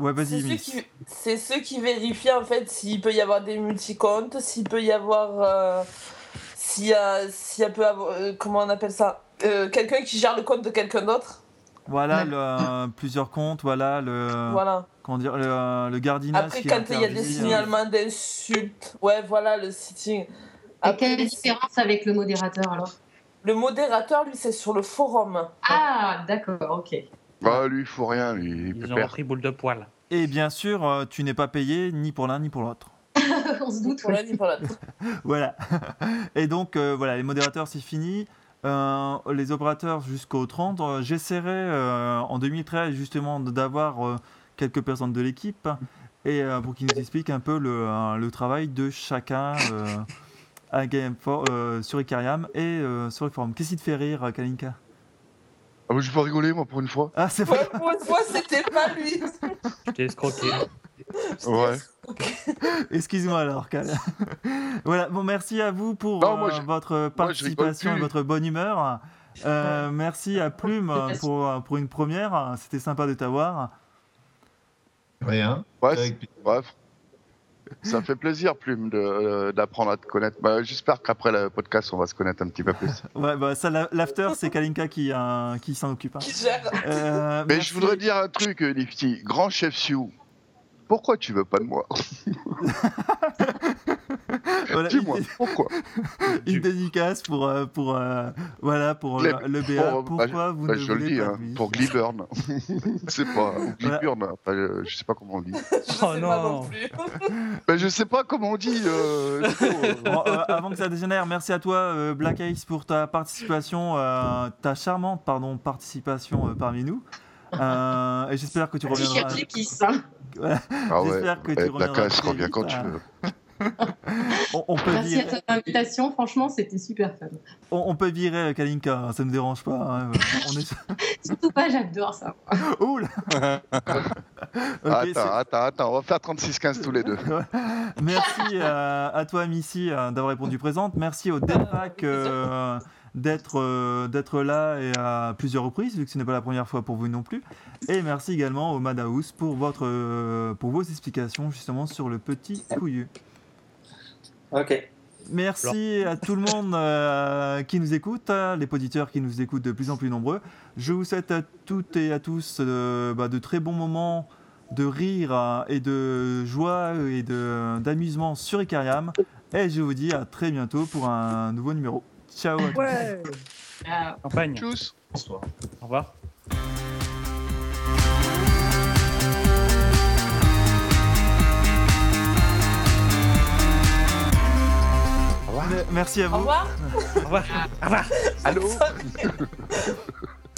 Speaker 1: ouais,
Speaker 3: C'est
Speaker 1: vas-y,
Speaker 3: ceux, c'est ceux qui vérifient en fait s'il peut y avoir des multicomptes, s'il peut y avoir. euh, s'il y a, s'il y a peut avoir. euh, comment on appelle ça Euh, Quelqu'un qui gère le compte de quelqu'un d'autre.
Speaker 1: Voilà,
Speaker 7: Ouais.
Speaker 1: le, euh, plusieurs comptes, voilà, le,
Speaker 3: Voilà.
Speaker 1: comment dire, le, le gardiennage
Speaker 3: Après,
Speaker 1: qui
Speaker 3: quand il y a des
Speaker 1: euh,
Speaker 3: signalements d'insultes, ouais, voilà, le sitting.
Speaker 7: Et quelle est la différence avec le modérateur alors?
Speaker 3: Le modérateur, lui, c'est sur le forum.
Speaker 7: Ah, d'accord, ok.
Speaker 5: Bah, lui, il faut rien, lui. Il
Speaker 4: Ils ont repris boule de poil.
Speaker 1: Et bien sûr, euh, tu n'es pas payé ni pour l'un ni pour l'autre.
Speaker 7: On se doute.
Speaker 3: Pour l'un ni pour l'autre.
Speaker 1: Voilà. Et donc, euh, voilà, les modérateurs, c'est fini. Euh, les opérateurs jusqu'au 30. Euh, J'essaierai euh, en 2013 justement d'avoir euh, quelques personnes de l'équipe et euh, pour qu'ils nous expliquent un peu le, euh, le travail de chacun euh, à Game For- euh, sur Icariam et euh, sur le forum. Qu'est-ce qui te fait rire, Kalinka?
Speaker 5: Ah, bah, je vais rigoler, moi, pour une fois.
Speaker 1: Ah, c'est
Speaker 3: Ouais,
Speaker 1: pas...
Speaker 3: pour une fois, c'était pas lui.
Speaker 4: Je t'ai escroqué.
Speaker 5: Ouais.
Speaker 1: Excuse-moi alors, Cal. voilà, bon, merci à vous pour
Speaker 5: Non, moi,
Speaker 1: euh, votre participation et votre bonne humeur. Euh, merci à Plume pour, euh, pour une première. C'était sympa de t'avoir.
Speaker 6: Rien.
Speaker 5: Ouais, bref. Ça fait plaisir, Plume, de, euh, d'apprendre à te connaître. Bah, j'espère qu'après le podcast, on va se connaître un petit peu plus.
Speaker 1: Ouais, bah, ça, la- l'after, c'est Kalinka qui, euh, qui s'en occupe. hein.
Speaker 3: Qui gère.
Speaker 1: Euh,
Speaker 5: Mais
Speaker 1: merci.
Speaker 5: je voudrais dire un truc, Lifty. Grand chef Sioux, pourquoi tu veux pas de moi
Speaker 1: Voilà,
Speaker 5: Dis-moi,
Speaker 1: une,
Speaker 5: pourquoi
Speaker 1: une dédicace pour, euh, pour, euh, voilà, pour le,
Speaker 5: Gleb.
Speaker 1: le BA.
Speaker 5: Pour- bah,
Speaker 1: Pourquoi vous
Speaker 5: Bah,
Speaker 1: ne
Speaker 5: Je le
Speaker 1: voulez
Speaker 5: dis,
Speaker 1: pas
Speaker 5: hein,
Speaker 1: de
Speaker 5: pour Gliburn. c'est pas Gliburn, enfin, euh, je sais pas comment on dit.
Speaker 3: Je sais
Speaker 4: Oh
Speaker 3: pas
Speaker 4: non.
Speaker 3: non plus.
Speaker 5: Bah, je sais pas comment on dit. euh, euh.
Speaker 1: Bon, euh, avant que ça dégénère, merci à toi euh, Black Ice pour ta participation, euh, ta charmante pardon, participation euh, parmi nous. Euh, et j'espère que tu reviendras.
Speaker 5: Ah ouais,
Speaker 1: J'espère que tu
Speaker 5: la casse,
Speaker 1: vite.
Speaker 5: quand tu veux.
Speaker 1: On, on peut
Speaker 7: Merci à
Speaker 1: virer,
Speaker 7: ton invitation, franchement, c'était super fun.
Speaker 1: on, on peut virer euh, Kalinka, hein, ça me dérange pas. hein, on est...
Speaker 7: Surtout pas, j'adore ça.
Speaker 1: Ouh là Ok,
Speaker 5: attends, attends, attends, on va faire 36-15 tous les deux.
Speaker 1: Merci euh, à toi Missy euh, d'avoir répondu présente. Merci au Delpac euh, d'être euh, d'être là et à plusieurs reprises, vu que ce n'est pas la première fois pour vous non plus. Et merci également au Madhouse pour, votre, euh, pour vos explications justement sur le petit couillu.
Speaker 8: Ok.
Speaker 1: Merci à tout le monde euh, qui nous écoute, euh, les auditeurs qui nous écoutent de plus en plus nombreux. Je vous souhaite à toutes et à tous bah, de très bons moments de rire euh, et de joie et d'amusement sur Icariam. Et je vous dis à très bientôt pour un nouveau numéro. Ciao à tous.
Speaker 4: Ouais Campagne.
Speaker 5: Tchuss
Speaker 6: Bonsoir.
Speaker 4: Au revoir.
Speaker 1: Merci à
Speaker 3: Au
Speaker 1: vous.
Speaker 3: revoir.
Speaker 4: Au revoir. Au revoir.
Speaker 5: Allô